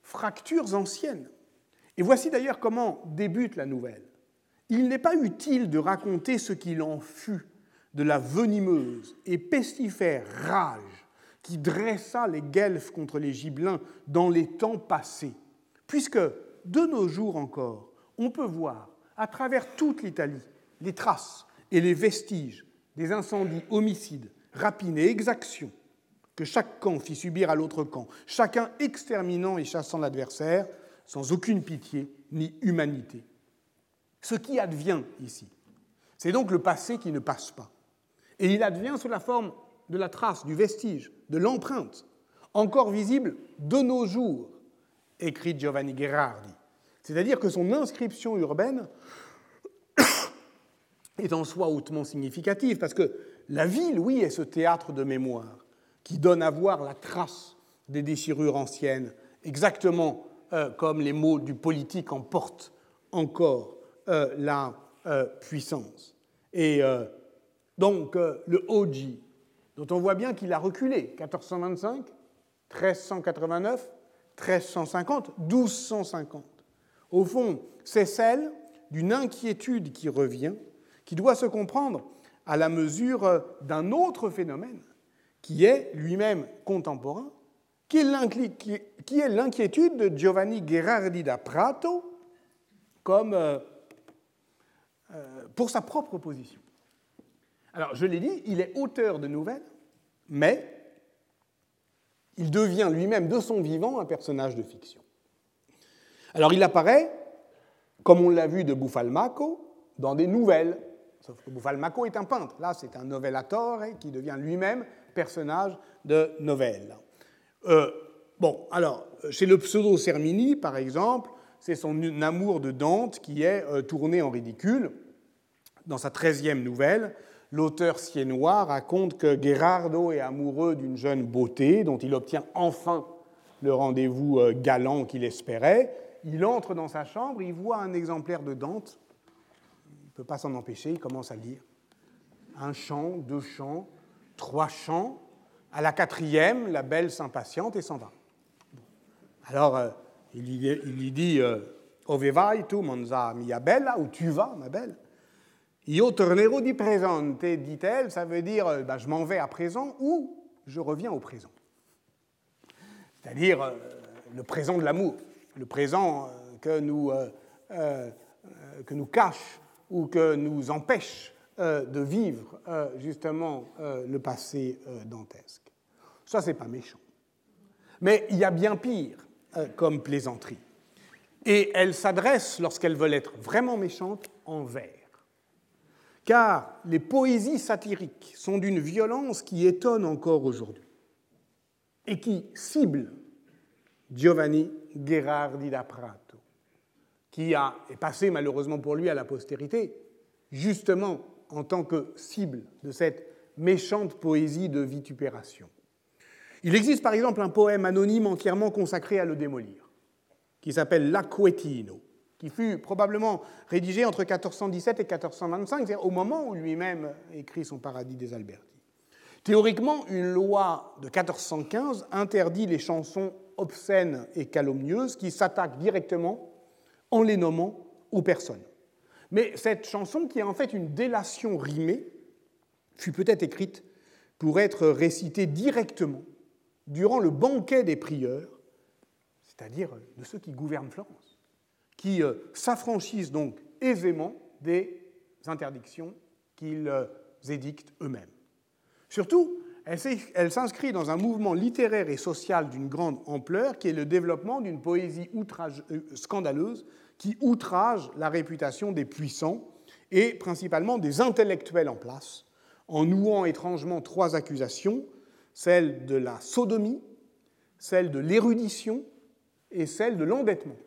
Speaker 2: fractures anciennes. Et voici d'ailleurs comment débute la nouvelle. Il n'est pas utile de raconter ce qu'il en fut de la venimeuse et pestifère rage qui dressa les Guelfes contre les Gibelins dans les temps passés, puisque de nos jours encore, on peut voir à travers toute l'Italie les traces et les vestiges des incendies, homicides, rapines et exactions que chaque camp fit subir à l'autre camp, chacun exterminant et chassant l'adversaire, sans aucune pitié ni humanité. Ce qui advient ici, c'est donc le passé qui ne passe pas. Et il advient sous la forme de la trace, du vestige, de l'empreinte, encore visible de nos jours, écrit Giovanni Gherardi. C'est-à-dire que son inscription urbaine est en soi hautement significative, parce que la ville, oui, est ce théâtre de mémoire qui donne à voir la trace des déchirures anciennes, exactement euh, comme les mots du politique en portent encore euh, la euh, puissance. Et donc le Oji, dont on voit bien qu'il a reculé, 1425, 1389, 1350, 1250. Au fond, c'est celle d'une inquiétude qui revient, qui doit se comprendre à la mesure d'un autre phénomène, qui est lui-même contemporain, qui est l'inquiétude de Giovanni Gherardi da Prato comme euh, euh, pour sa propre position. Alors, je l'ai dit, il est auteur de nouvelles, mais il devient lui-même de son vivant un personnage de fiction. Alors, il apparaît, comme on l'a vu de Buffalmacco, dans des nouvelles. Sauf que Buffalmacco est un peintre. Là, c'est un novellatore qui devient lui-même personnage de nouvelles. Euh, bon, alors, chez le pseudo Sermini, par exemple, c'est son amour de Dante qui est euh, tourné en ridicule. Dans sa treizième nouvelle, l'auteur siennois raconte que Gherardo est amoureux d'une jeune beauté dont il obtient enfin le rendez-vous euh, galant qu'il espérait. Il entre dans sa chambre, il voit un exemplaire de Dante. Il ne peut pas s'en empêcher, il commence à lire. Un chant, deux chants, trois chants. À la quatrième, la belle s'impatiente et s'en va. Alors, euh, il, lui, dit euh, Ove vai tu, monza mia bella, où tu vas, ma belle? Io tornerò di presente, dit-elle, ça veut dire euh, bah, je m'en vais à présent ou je reviens au présent. C'est-à-dire le présent de l'amour, le présent que nous, que nous cache ou que nous empêche euh, de vivre euh, justement euh, le passé dantesque. Ça, c'est pas méchant. Mais il y a bien pire comme plaisanterie. Et elle s'adresse, lorsqu'elle veut être vraiment méchante, en vers. Car les poésies satiriques sont d'une violence qui étonne encore aujourd'hui et qui cible Giovanni Gherardi da Prato, qui a, est passé malheureusement pour lui à la postérité, justement en tant que cible de cette méchante poésie de vitupération. Il existe par exemple un poème anonyme entièrement consacré à le démolir, qui s'appelle L'Acquetino, qui fut probablement rédigé entre 1417 et 1425, c'est-à-dire au moment où lui-même écrit son Paradis des Alberti. Théoriquement, une loi de 1415 interdit les chansons obscènes et calomnieuses qui s'attaquent directement, en les nommant, aux personnes. Mais cette chanson, qui est en fait une délation rimée, fut peut-être écrite pour être récitée directement durant le banquet des prieurs, c'est-à-dire de ceux qui gouvernent Florence, qui euh, s'affranchissent donc aisément des interdictions qu'ils euh, édictent eux-mêmes. Surtout, elle s'inscrit dans un mouvement littéraire et social d'une grande ampleur qui est le développement d'une poésie outrage, euh, scandaleuse qui outrage la réputation des puissants et principalement des intellectuels en place, en nouant étrangement trois accusations, celle de la sodomie, celle de l'érudition et celle de l'endettement.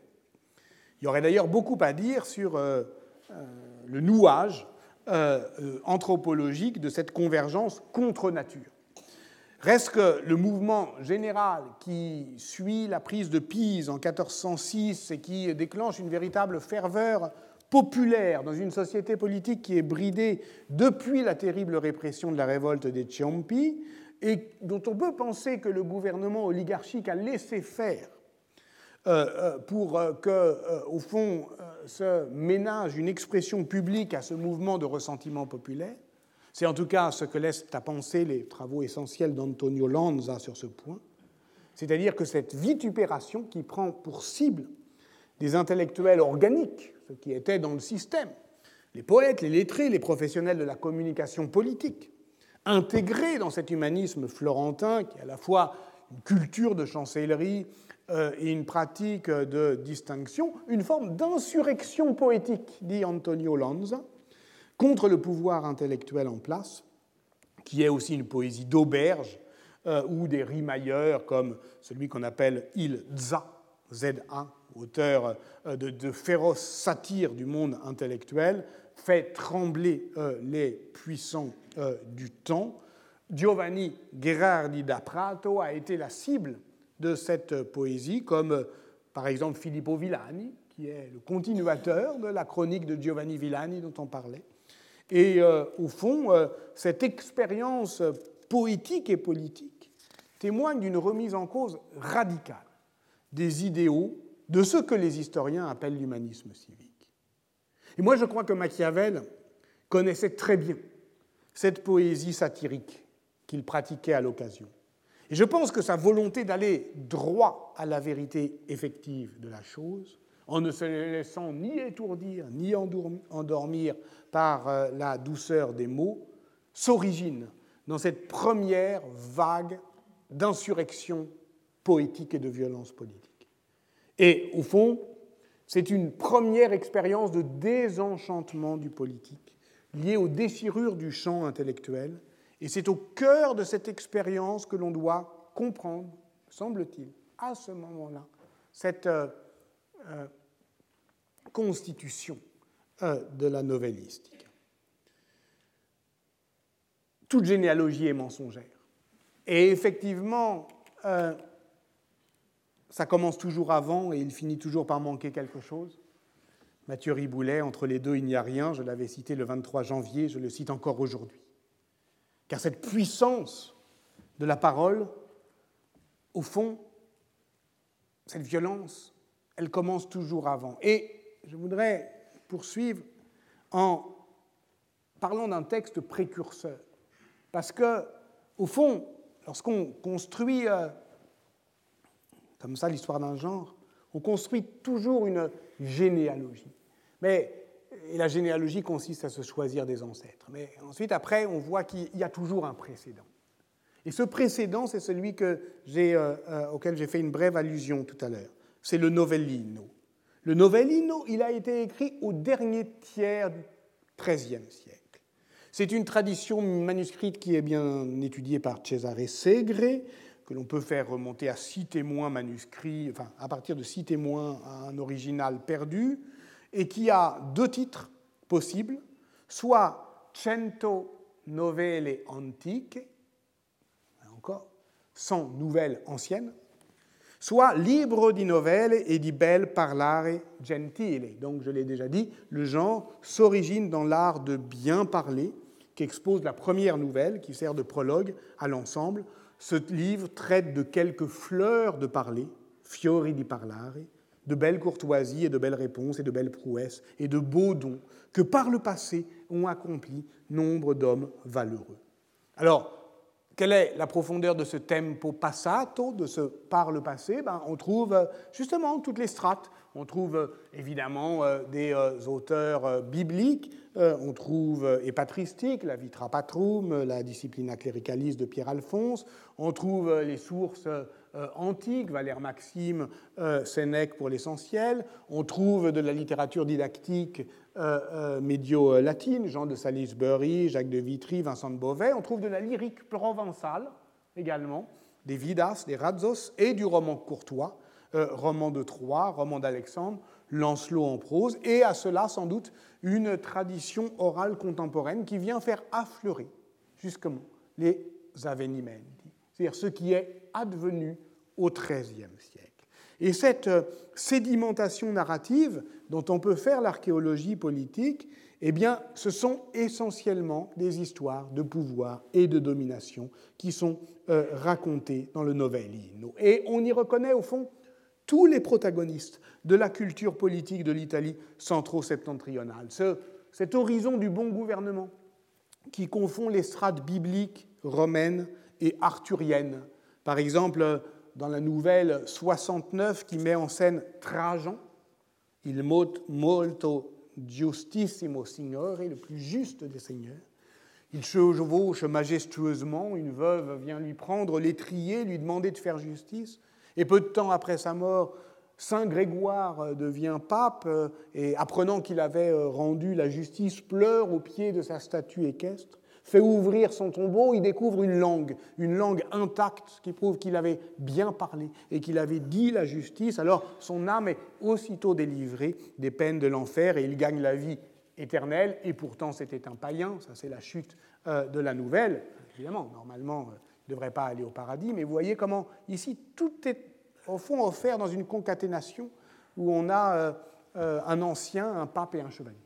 Speaker 2: Il y aurait d'ailleurs beaucoup à dire sur euh, euh, le nouage euh, anthropologique de cette convergence contre nature. Reste que le mouvement général qui suit la prise de Pise en 1406 et qui déclenche une véritable ferveur populaire dans une société politique qui est bridée depuis la terrible répression de la révolte des Ciompi et dont on peut penser que le gouvernement oligarchique a laissé faire euh, euh, pour euh, que, au fond, se ménage une expression publique à ce mouvement de ressentiment populaire, c'est en tout cas ce que laissent à penser les travaux essentiels d'Antonio Lanza sur ce point. C'est-à-dire que cette vitupération qui prend pour cible des intellectuels organiques, ce qui était dans le système, les poètes, les lettrés, les professionnels de la communication politique, intégrés dans cet humanisme florentin qui est à la fois une culture de chancellerie et une pratique de distinction, une forme d'insurrection poétique, dit Antonio Lanza, contre le pouvoir intellectuel en place, qui est aussi une poésie d'auberge, ou des rimailleurs comme celui qu'on appelle Il Za, Z-A, auteur de, de féroces satires du monde intellectuel, fait trembler les puissants du temps Giovanni Gherardi da Prato a été la cible de cette poésie, comme par exemple Filippo Villani, qui est le continuateur de la chronique de Giovanni Villani dont on parlait. Et euh, au fond, euh, cette expérience poétique et politique témoigne d'une remise en cause radicale des idéaux de ce que les historiens appellent l'humanisme civique. Et moi, je crois que Machiavel connaissait très bien cette poésie satirique qu'il pratiquait à l'occasion. Et je pense que sa volonté d'aller droit à la vérité effective de la chose, en ne se laissant ni étourdir ni endormir par euh, la douceur des mots, s'origine dans cette première vague d'insurrection poétique et de violence politique. Et au fond, c'est une première expérience de désenchantement du politique, liée aux déchirures du champ intellectuel et c'est au cœur de cette expérience que l'on doit comprendre, semble-t-il, à ce moment-là, cette euh, euh, constitution euh, de la novellistique. Toute généalogie est mensongère. Et effectivement, ça commence toujours avant et il finit toujours par manquer quelque chose. Mathieu Riboulet, entre les deux, il n'y a rien. Je l'avais cité le 23 janvier, je le cite encore aujourd'hui. Car cette puissance de la parole, au fond, cette violence, elle commence toujours avant. Et je voudrais poursuivre en parlant d'un texte précurseur. Parce que, au fond, lorsqu'on construit euh, comme ça l'histoire d'un genre, on construit toujours une généalogie. Mais et la généalogie consiste à se choisir des ancêtres. Mais ensuite, après, on voit qu'il y a toujours un précédent. Et ce précédent, c'est celui euh, euh, auquel j'ai fait une brève allusion tout à l'heure. C'est le novellino. Le novellino, il a été écrit au dernier tiers du XIIIe siècle. C'est une tradition manuscrite qui est bien étudiée par Cesare Segre, que l'on peut faire remonter à six témoins manuscrits, enfin à partir de six témoins à un original perdu, et qui a deux titres possibles, soit Cento novelle antiche, encore, 100 nouvelles anciennes, soit Libro di novelle e di bel parlare gentile. Donc, je l'ai déjà dit, le genre s'origine dans l'art de bien parler, qui expose la première nouvelle, qui sert de prologue à l'ensemble. Ce livre traite de quelques fleurs de parler, fiori di parlare, de belles courtoisies et de belles réponses et de belles prouesses et de beaux dons que par le passé ont accompli nombre d'hommes valeureux. Alors, quelle est la profondeur de ce tempo passato, de ce par le passé ben, On trouve euh, justement toutes les strates. On trouve euh, évidemment euh, des auteurs bibliques, on trouve et patristiques, la Vitra Patrum, la Disciplina Clericalis de Pierre-Alphonse, on trouve les sources euh, antique, Valère Maxime, Sénèque pour l'essentiel. On trouve de la littérature didactique euh, médio-latine, Jean de Salisbury, Jacques de Vitry, Vincent de Beauvais. On trouve de la lyrique provençale également, des Vidas, des Razos et du roman courtois, roman de Troyes, roman d'Alexandre, Lancelot en prose, et à cela sans doute une tradition orale contemporaine qui vient faire affleurer justement les avenimenti, c'est-à-dire ce qui est advenu au XIIIe siècle. Et cette euh, sédimentation narrative dont on peut faire l'archéologie politique, eh bien, ce sont essentiellement des histoires de pouvoir et de domination qui sont euh, racontées dans le Novellino. Et on y reconnaît au fond tous les protagonistes de la culture politique de l'Italie centro-septentrionale. Ce, cet horizon du bon gouvernement qui confond les strates bibliques, romaines et arthuriennes par exemple, dans la nouvelle 69 qui met en scène Trajan, il molto giustissimo signore, le plus juste des seigneurs. Il chevauche majestueusement, une veuve vient lui prendre l'étrier, lui demander de faire justice, Et peu de temps après sa mort, Saint Grégoire devient pape euh, et apprenant qu'il avait euh, rendu la justice, pleure au pied de sa statue équestre, fait ouvrir son tombeau, il découvre une langue, une langue intacte qui prouve qu'il avait bien parlé et qu'il avait dit la justice. Alors son âme est aussitôt délivrée des peines de l'enfer et il gagne la vie éternelle. Et pourtant c'était un païen, ça c'est la chute de la nouvelle. Évidemment, normalement, il ne devrait pas aller au paradis, mais vous voyez comment ici tout est au fond offert dans une concaténation où on a euh, euh, un ancien, un pape et un chevalier.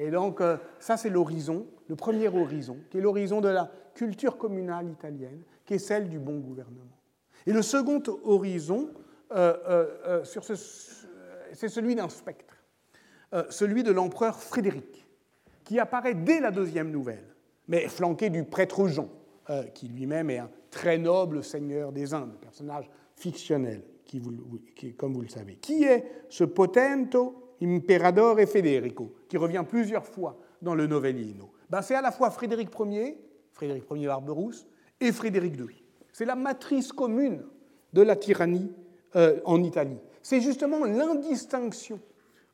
Speaker 2: Et donc euh, ça c'est l'horizon, le premier horizon, qui est l'horizon de la culture communale italienne, qui est celle du bon gouvernement. Et le second horizon, c'est celui d'un spectre, celui de l'empereur Frédéric, qui apparaît dès la deuxième nouvelle, mais flanqué du prêtre Jean, qui lui-même est un très noble seigneur des Indes, personnage fictionnel, qui, comme vous le savez. Qui est ce potento imperadore Federico, qui revient plusieurs fois dans le Novellino ben, C'est à la fois Frédéric Ier, Frédéric Ier Barberousse, et Frédéric II. C'est la matrice commune de la tyrannie euh, en Italie. C'est justement l'indistinction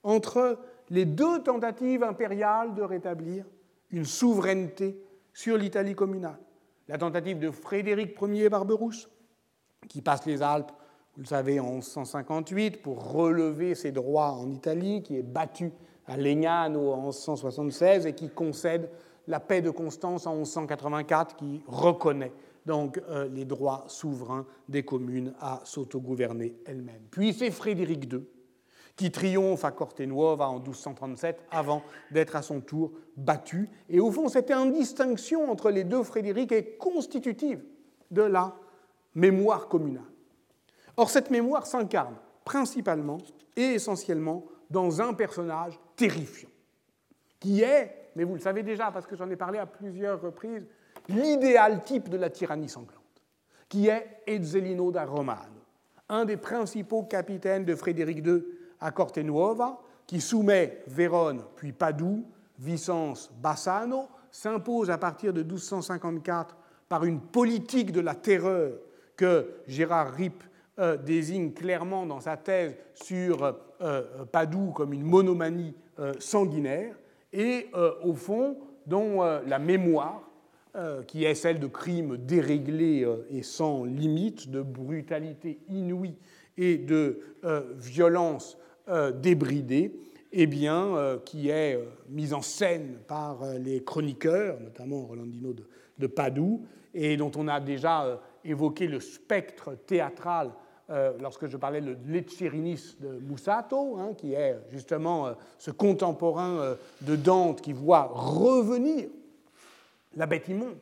Speaker 2: entre les deux tentatives impériales de rétablir une souveraineté sur l'Italie communale. La tentative de Frédéric Ier Barberousse, qui passe les Alpes, vous le savez, en 1158 pour relever ses droits en Italie, qui est battu à Legnano en 1176 et qui concède la paix de Constance en 1184, qui reconnaît donc euh, les droits souverains des communes à s'autogouverner elles-mêmes. Puis c'est Frédéric II qui triomphe à Cortenuova en 1237 avant d'être à son tour battu. Et au fond, cette indistinction entre les deux Frédéric est constitutive de la mémoire communale. Or, cette mémoire s'incarne principalement et essentiellement dans un personnage terrifiant, qui est, mais vous le savez déjà parce que j'en ai parlé à plusieurs reprises, l'idéal type de la tyrannie sanglante, qui est Ezzelino da Romano, un des principaux capitaines de Frédéric II à Cortenuova, qui soumet Vérone puis Padoue, Vicence, Bassano, s'impose à partir de 1254 par une politique de la terreur que Gérard Ripp euh, désigne clairement dans sa thèse sur euh, euh, Padoue comme une monomanie sanguinaire, et au fond, dont la mémoire, qui est celle de crimes déréglés et sans limite, de brutalité inouïe et de violence débridée, eh bien, qui est mise en scène par les chroniqueurs, notamment Rolandino de Padoue, et dont on a déjà évoqué le spectre théâtral euh, lorsque je parlais de l'Echerinis de Musato, hein, qui est justement euh, ce contemporain euh, de Dante qui voit revenir la bête immonde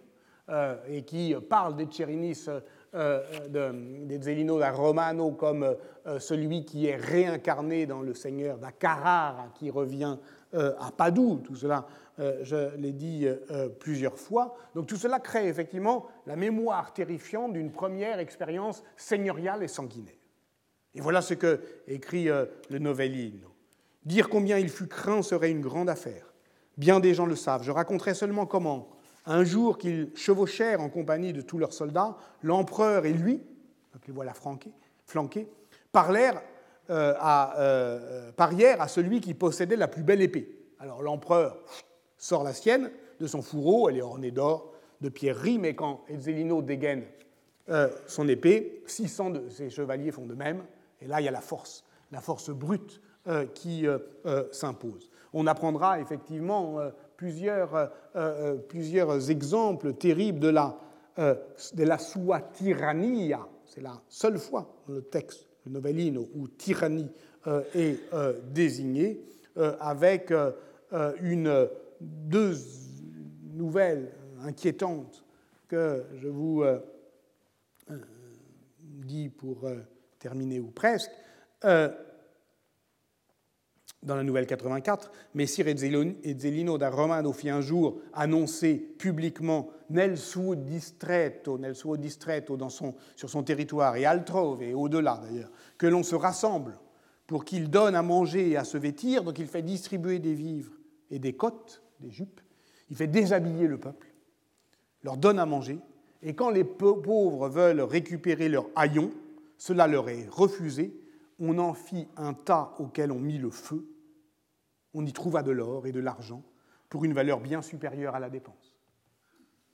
Speaker 2: et qui parle d'Echerinis de, Zelino da Romano comme celui qui est réincarné dans le seigneur da Carrara qui revient à Padoue. Tout cela je l'ai dit euh, euh, plusieurs fois. Donc tout cela crée effectivement la mémoire terrifiante d'une première expérience seigneuriale et sanguinaire. Et voilà ce que écrit le Novellino. Dire combien il fut craint serait une grande affaire. Bien des gens le savent. Je raconterai seulement comment, un jour qu'ils chevauchèrent en compagnie de tous leurs soldats, l'empereur et lui, donc les voilà flanqués, parlèrent à, parièrent à celui qui possédait la plus belle épée. Alors l'empereur sort la sienne de son fourreau, elle est ornée d'or, de pierreries, mais quand Ezzelino dégaine euh, son épée, 600 de ses chevaliers font de même, et là il y a la force, la force brute euh, qui euh, s'impose. On apprendra effectivement plusieurs, exemples terribles de la, de la sua tirania, c'est la seule fois dans le texte, le Novellino, où tyrannie est désignée, avec une deux nouvelles inquiétantes que je vous euh, euh, dis pour euh, terminer ou presque. dans la nouvelle 84, Messire Ezzelino da Romano fit un jour annoncer publiquement nel suo distretto, nel suo distretto dans son, sur son territoire et altrove et au-delà d'ailleurs, que l'on se rassemble pour qu'il donne à manger et à se vêtir, donc il fait distribuer des vivres et des côtes jupes, il fait déshabiller le peuple, leur donne à manger, et quand les pauvres veulent récupérer leur haillon, Cela leur est refusé. On en fit un tas auquel on mit le feu. On y trouva de l'or et de l'argent pour une valeur bien supérieure à la dépense.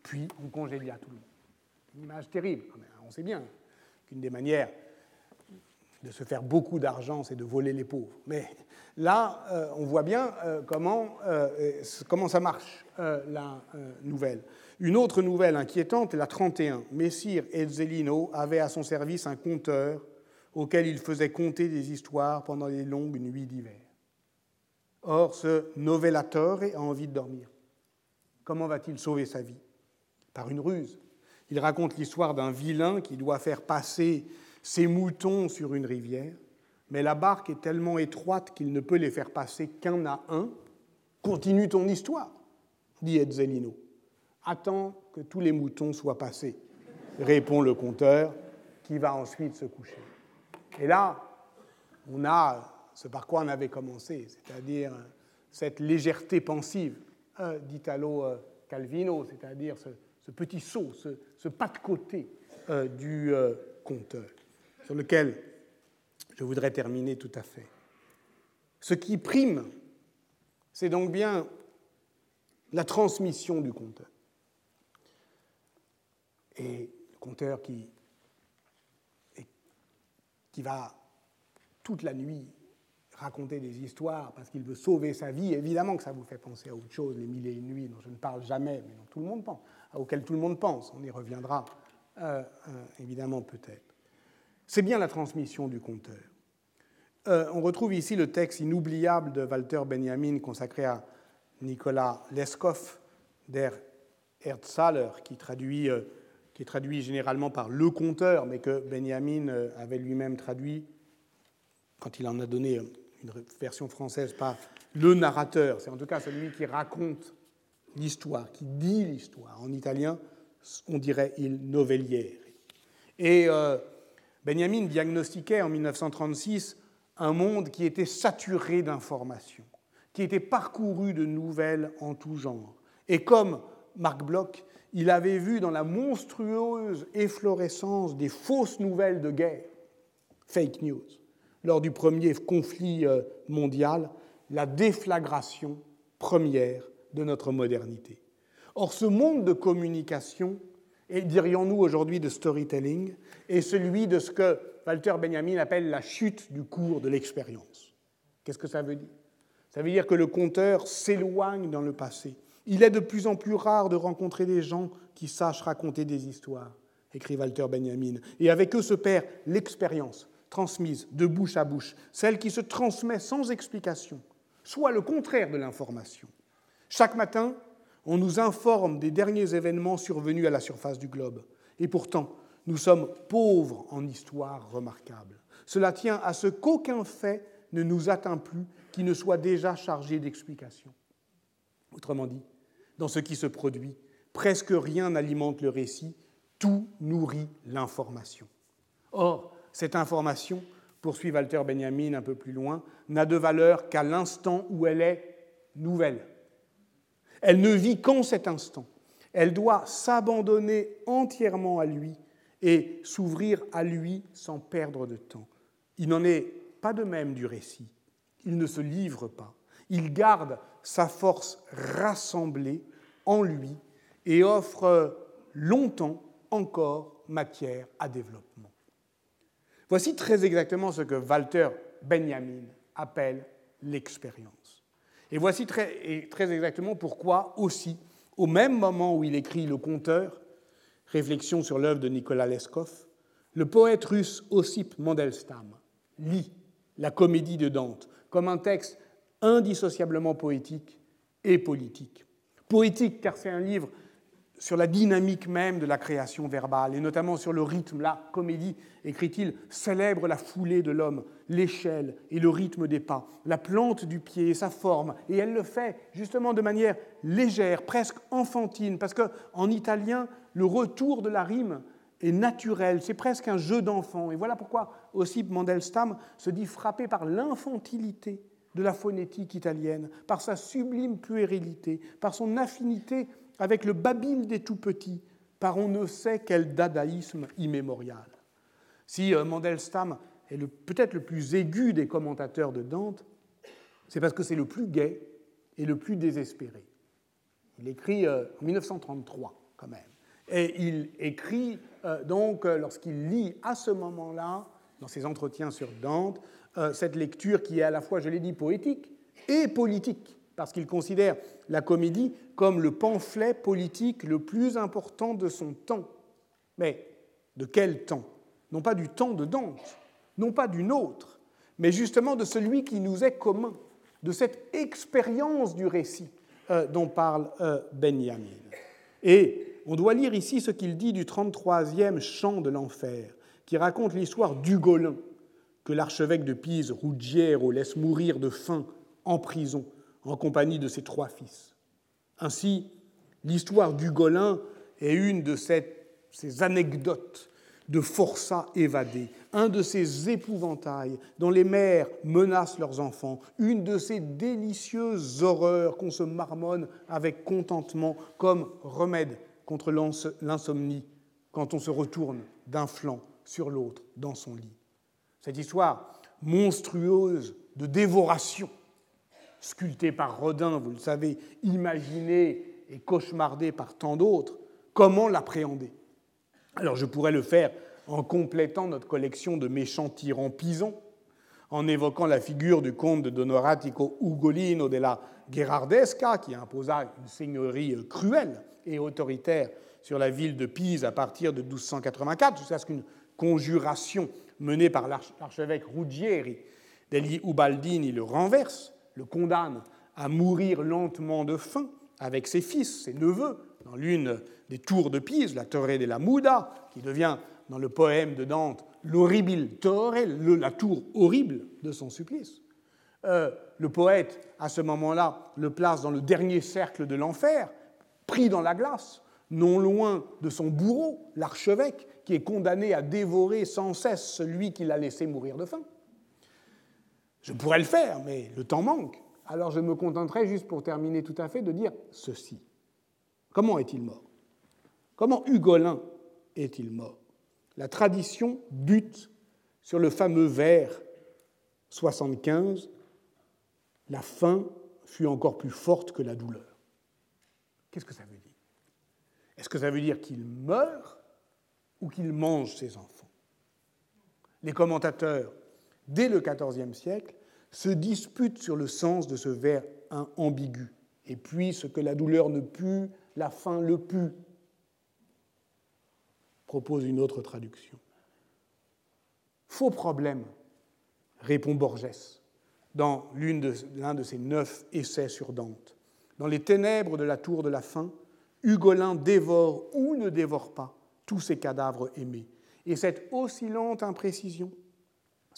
Speaker 2: Puis on congédia tout le monde. Une image terrible. On sait bien qu'une des manières de se faire beaucoup d'argent, c'est de voler les pauvres. Mais là, euh, on voit bien euh, comment, euh, comment ça marche, la nouvelle. Une autre nouvelle inquiétante est la 31. Messire Ezzelino avait à son service un conteur auquel il faisait compter des histoires pendant les longues nuits d'hiver. Or, ce novellatore a envie de dormir. Comment va-t-il sauver sa vie? Par une ruse. Il raconte l'histoire d'un vilain qui doit faire passer ses moutons sur une rivière, mais la barque est tellement étroite qu'il ne peut les faire passer qu'un à un. Continue ton histoire, dit Ezzelino. Attends que tous les moutons soient passés, répond le conteur, qui va ensuite se coucher. Et là, on a ce par quoi on avait commencé, c'est-à-dire cette légèreté pensive euh, d'Italo euh, Calvino, c'est-à-dire ce, petit saut, ce, pas de côté euh, du conteur, sur lequel je voudrais terminer tout à fait. Ce qui prime, c'est donc bien la transmission du conteur et le conteur qui, qui va toute la nuit raconter des histoires parce qu'il veut sauver sa vie, évidemment que ça vous fait penser à autre chose, les mille et une nuits dont je ne parle jamais, mais dont tout le monde pense, auquel tout le monde pense. On y reviendra euh, euh, évidemment peut-être. C'est bien la transmission du conteur. Euh, on retrouve ici le texte inoubliable de Walter Benjamin consacré à Nicolas Leskov, der qui traduit qui est traduit généralement par le conteur, mais que Benjamin euh, avait lui-même traduit, quand il en a donné euh, une version française, par le narrateur, c'est en tout cas celui qui raconte l'histoire, qui dit l'histoire. En italien, on dirait il novelliere. Et euh, Benjamin diagnostiquait en 1936 un monde qui était saturé d'informations, qui était parcouru de nouvelles en tout genre. Et comme Marc Bloch, il avait vu dans la monstrueuse efflorescence des fausses nouvelles de guerre, fake news, lors du premier conflit euh, mondial, la déflagration première de notre modernité. Or, ce monde de communication, et dirions-nous aujourd'hui de storytelling, est celui de ce que Walter Benjamin appelle la chute du cours de l'expérience? Qu'est-ce que ça veut dire? Ça veut dire que le conteur s'éloigne dans le passé il est de plus en plus rare de rencontrer des gens qui sachent raconter des histoires, écrit Walter Benjamin. Et avec eux se perd l'expérience transmise de bouche à bouche, celle qui se transmet sans explication, soit le contraire de l'information. Chaque matin, on nous informe des derniers événements survenus à la surface du globe. Et pourtant, nous sommes pauvres en histoire remarquable. Cela tient à ce qu'aucun fait ne nous atteint plus qui ne soit déjà chargé d'explications. Autrement dit, dans ce qui se produit, presque rien n'alimente le récit, tout nourrit l'information. Or, cette information, poursuit Walter Benjamin un peu plus loin, n'a de valeur qu'à l'instant où elle est nouvelle. Elle ne vit qu'en cet instant. Elle doit s'abandonner entièrement à lui et s'ouvrir à lui sans perdre de temps. Il n'en est pas de même du récit. Il ne se livre pas. Il garde sa force rassemblée en lui et offre longtemps encore matière à développement. Voici très exactement ce que Walter Benjamin appelle l'expérience. Et voici très, exactement pourquoi aussi, au même moment où il écrit Le Conteur, réflexion sur l'œuvre de Nicolas Leskov, le poète russe Ossip Mandelstam lit la comédie de Dante comme un texte indissociablement poétique et politique. Poétique, car c'est un livre sur la dynamique même de la création verbale, et notamment sur le rythme. La comédie, écrit-il, célèbre la foulée de l'homme, l'échelle et le rythme des pas, la plante du pied et sa forme, et elle le fait justement de manière légère, presque enfantine, parce qu'en italien, le retour de la rime est naturel, c'est presque un jeu d'enfant. Et voilà pourquoi aussi Mandelstam se dit frappé par l'infantilité de la phonétique italienne, par sa sublime puérilité, par son affinité avec le babil des tout-petits, par on ne sait quel dadaïsme immémorial. Si euh, Mandelstam est peut-être le plus aigu des commentateurs de Dante, c'est parce que c'est le plus gai et le plus désespéré. Il écrit en 1933 quand même. Et il écrit donc, lorsqu'il lit à ce moment-là, dans ses entretiens sur Dante, cette lecture qui est à la fois, je l'ai dit, poétique et politique parce qu'il considère la comédie comme le pamphlet politique le plus important de son temps. Mais de quel temps? Non pas du temps de Dante, non pas d'une autre, mais justement de celui qui nous est commun, de cette expérience du récit euh, dont parle euh, Benjamin. Et on doit lire ici ce qu'il dit du 33e chant de l'enfer, qui raconte l'histoire d'Ugolin, que l'archevêque de Pise, Ruggiero, laisse mourir de faim en prison en compagnie de ses trois fils. Ainsi, l'histoire d'Ugolin est une de ces anecdotes de forçats évadés, un de ces épouvantails dont les mères menacent leurs enfants, une de ces délicieuses horreurs qu'on se marmonne avec contentement comme remède contre l'insomnie quand on se retourne d'un flanc sur l'autre dans son lit. Cette histoire monstrueuse de dévoration sculpté par Rodin, vous le savez, imaginé et cauchemardé par tant d'autres, comment l'appréhender? Alors je pourrais le faire en complétant notre collection de méchants tyrans pisons, en évoquant la figure du comte de Donoratico Ugolino della Gherardesca, qui imposa une seigneurie cruelle et autoritaire sur la ville de Pise à partir de 1284, jusqu'à ce qu'une conjuration menée par l'archevêque Ruggieri degli Ubaldini le renverse le condamne à mourir lentement de faim avec ses fils, ses neveux, dans l'une des tours de Pise, la Torre la Muda, qui devient dans le poème de Dante l'horrible torre, la tour horrible de son supplice. Euh, le poète, à ce moment-là, le place dans le dernier cercle de l'enfer, pris dans la glace, non loin de son bourreau, l'archevêque, qui est condamné à dévorer sans cesse celui qui l'a laissé mourir de faim. Je pourrais le faire, mais le temps manque. Alors je me contenterai, juste pour terminer tout à fait, de dire ceci. Comment est-il mort? Comment Hugolin est-il mort? La tradition bute sur le fameux vers 75 La faim fut encore plus forte que la douleur. Qu'est-ce que ça veut dire? Est-ce que ça veut dire qu'il meurt ou qu'il mange ses enfants? Les commentateurs dès le XIVe siècle, se disputent sur le sens de ce vers ambigu. Et puis, ce que la douleur ne put, la faim le put, propose une autre traduction. Faux problème, répond Borges dans l'un de, ses neuf essais sur Dante. Dans les ténèbres de la tour de la faim, Hugolin dévore ou ne dévore pas tous ses cadavres aimés. Et cette oscillante imprécision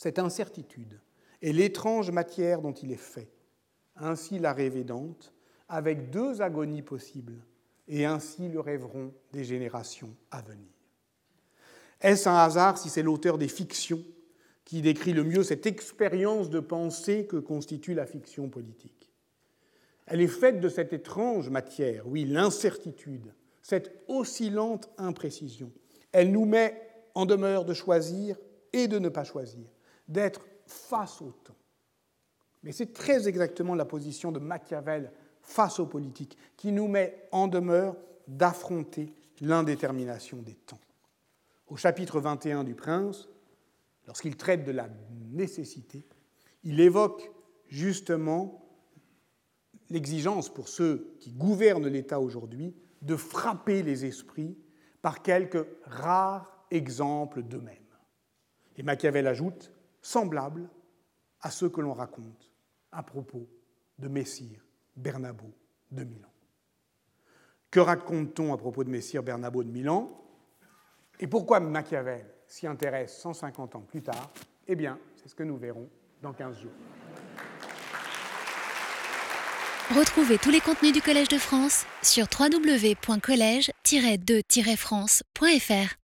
Speaker 2: cette incertitude est l'étrange matière dont il est fait. Ainsi la rêve Dante, avec deux agonies possibles, et ainsi le rêveront des générations à venir. Est-ce un hasard si c'est l'auteur des fictions qui décrit le mieux cette expérience de pensée que constitue la fiction politique? Elle est faite de cette étrange matière, oui, l'incertitude, cette oscillante imprécision. Elle nous met en demeure de choisir et de ne pas choisir, d'être face au temps. Mais c'est très exactement la position de Machiavel face aux politiques qui nous met en demeure d'affronter l'indétermination des temps. Au chapitre 21 du Prince, lorsqu'il traite de la nécessité, il évoque justement l'exigence pour ceux qui gouvernent l'État aujourd'hui de frapper les esprits par quelques rares exemples d'eux-mêmes. Et Machiavel ajoute semblables à ceux que l'on raconte à propos de Messire Bernabo de Milan. Que raconte-t-on à propos de Messire Bernabo de Milan? Et pourquoi Machiavel s'y intéresse 150 ans plus tard? Eh bien, c'est ce que nous verrons dans 15 jours.
Speaker 1: Retrouvez tous les contenus du Collège de France sur www.colège-2-france.fr.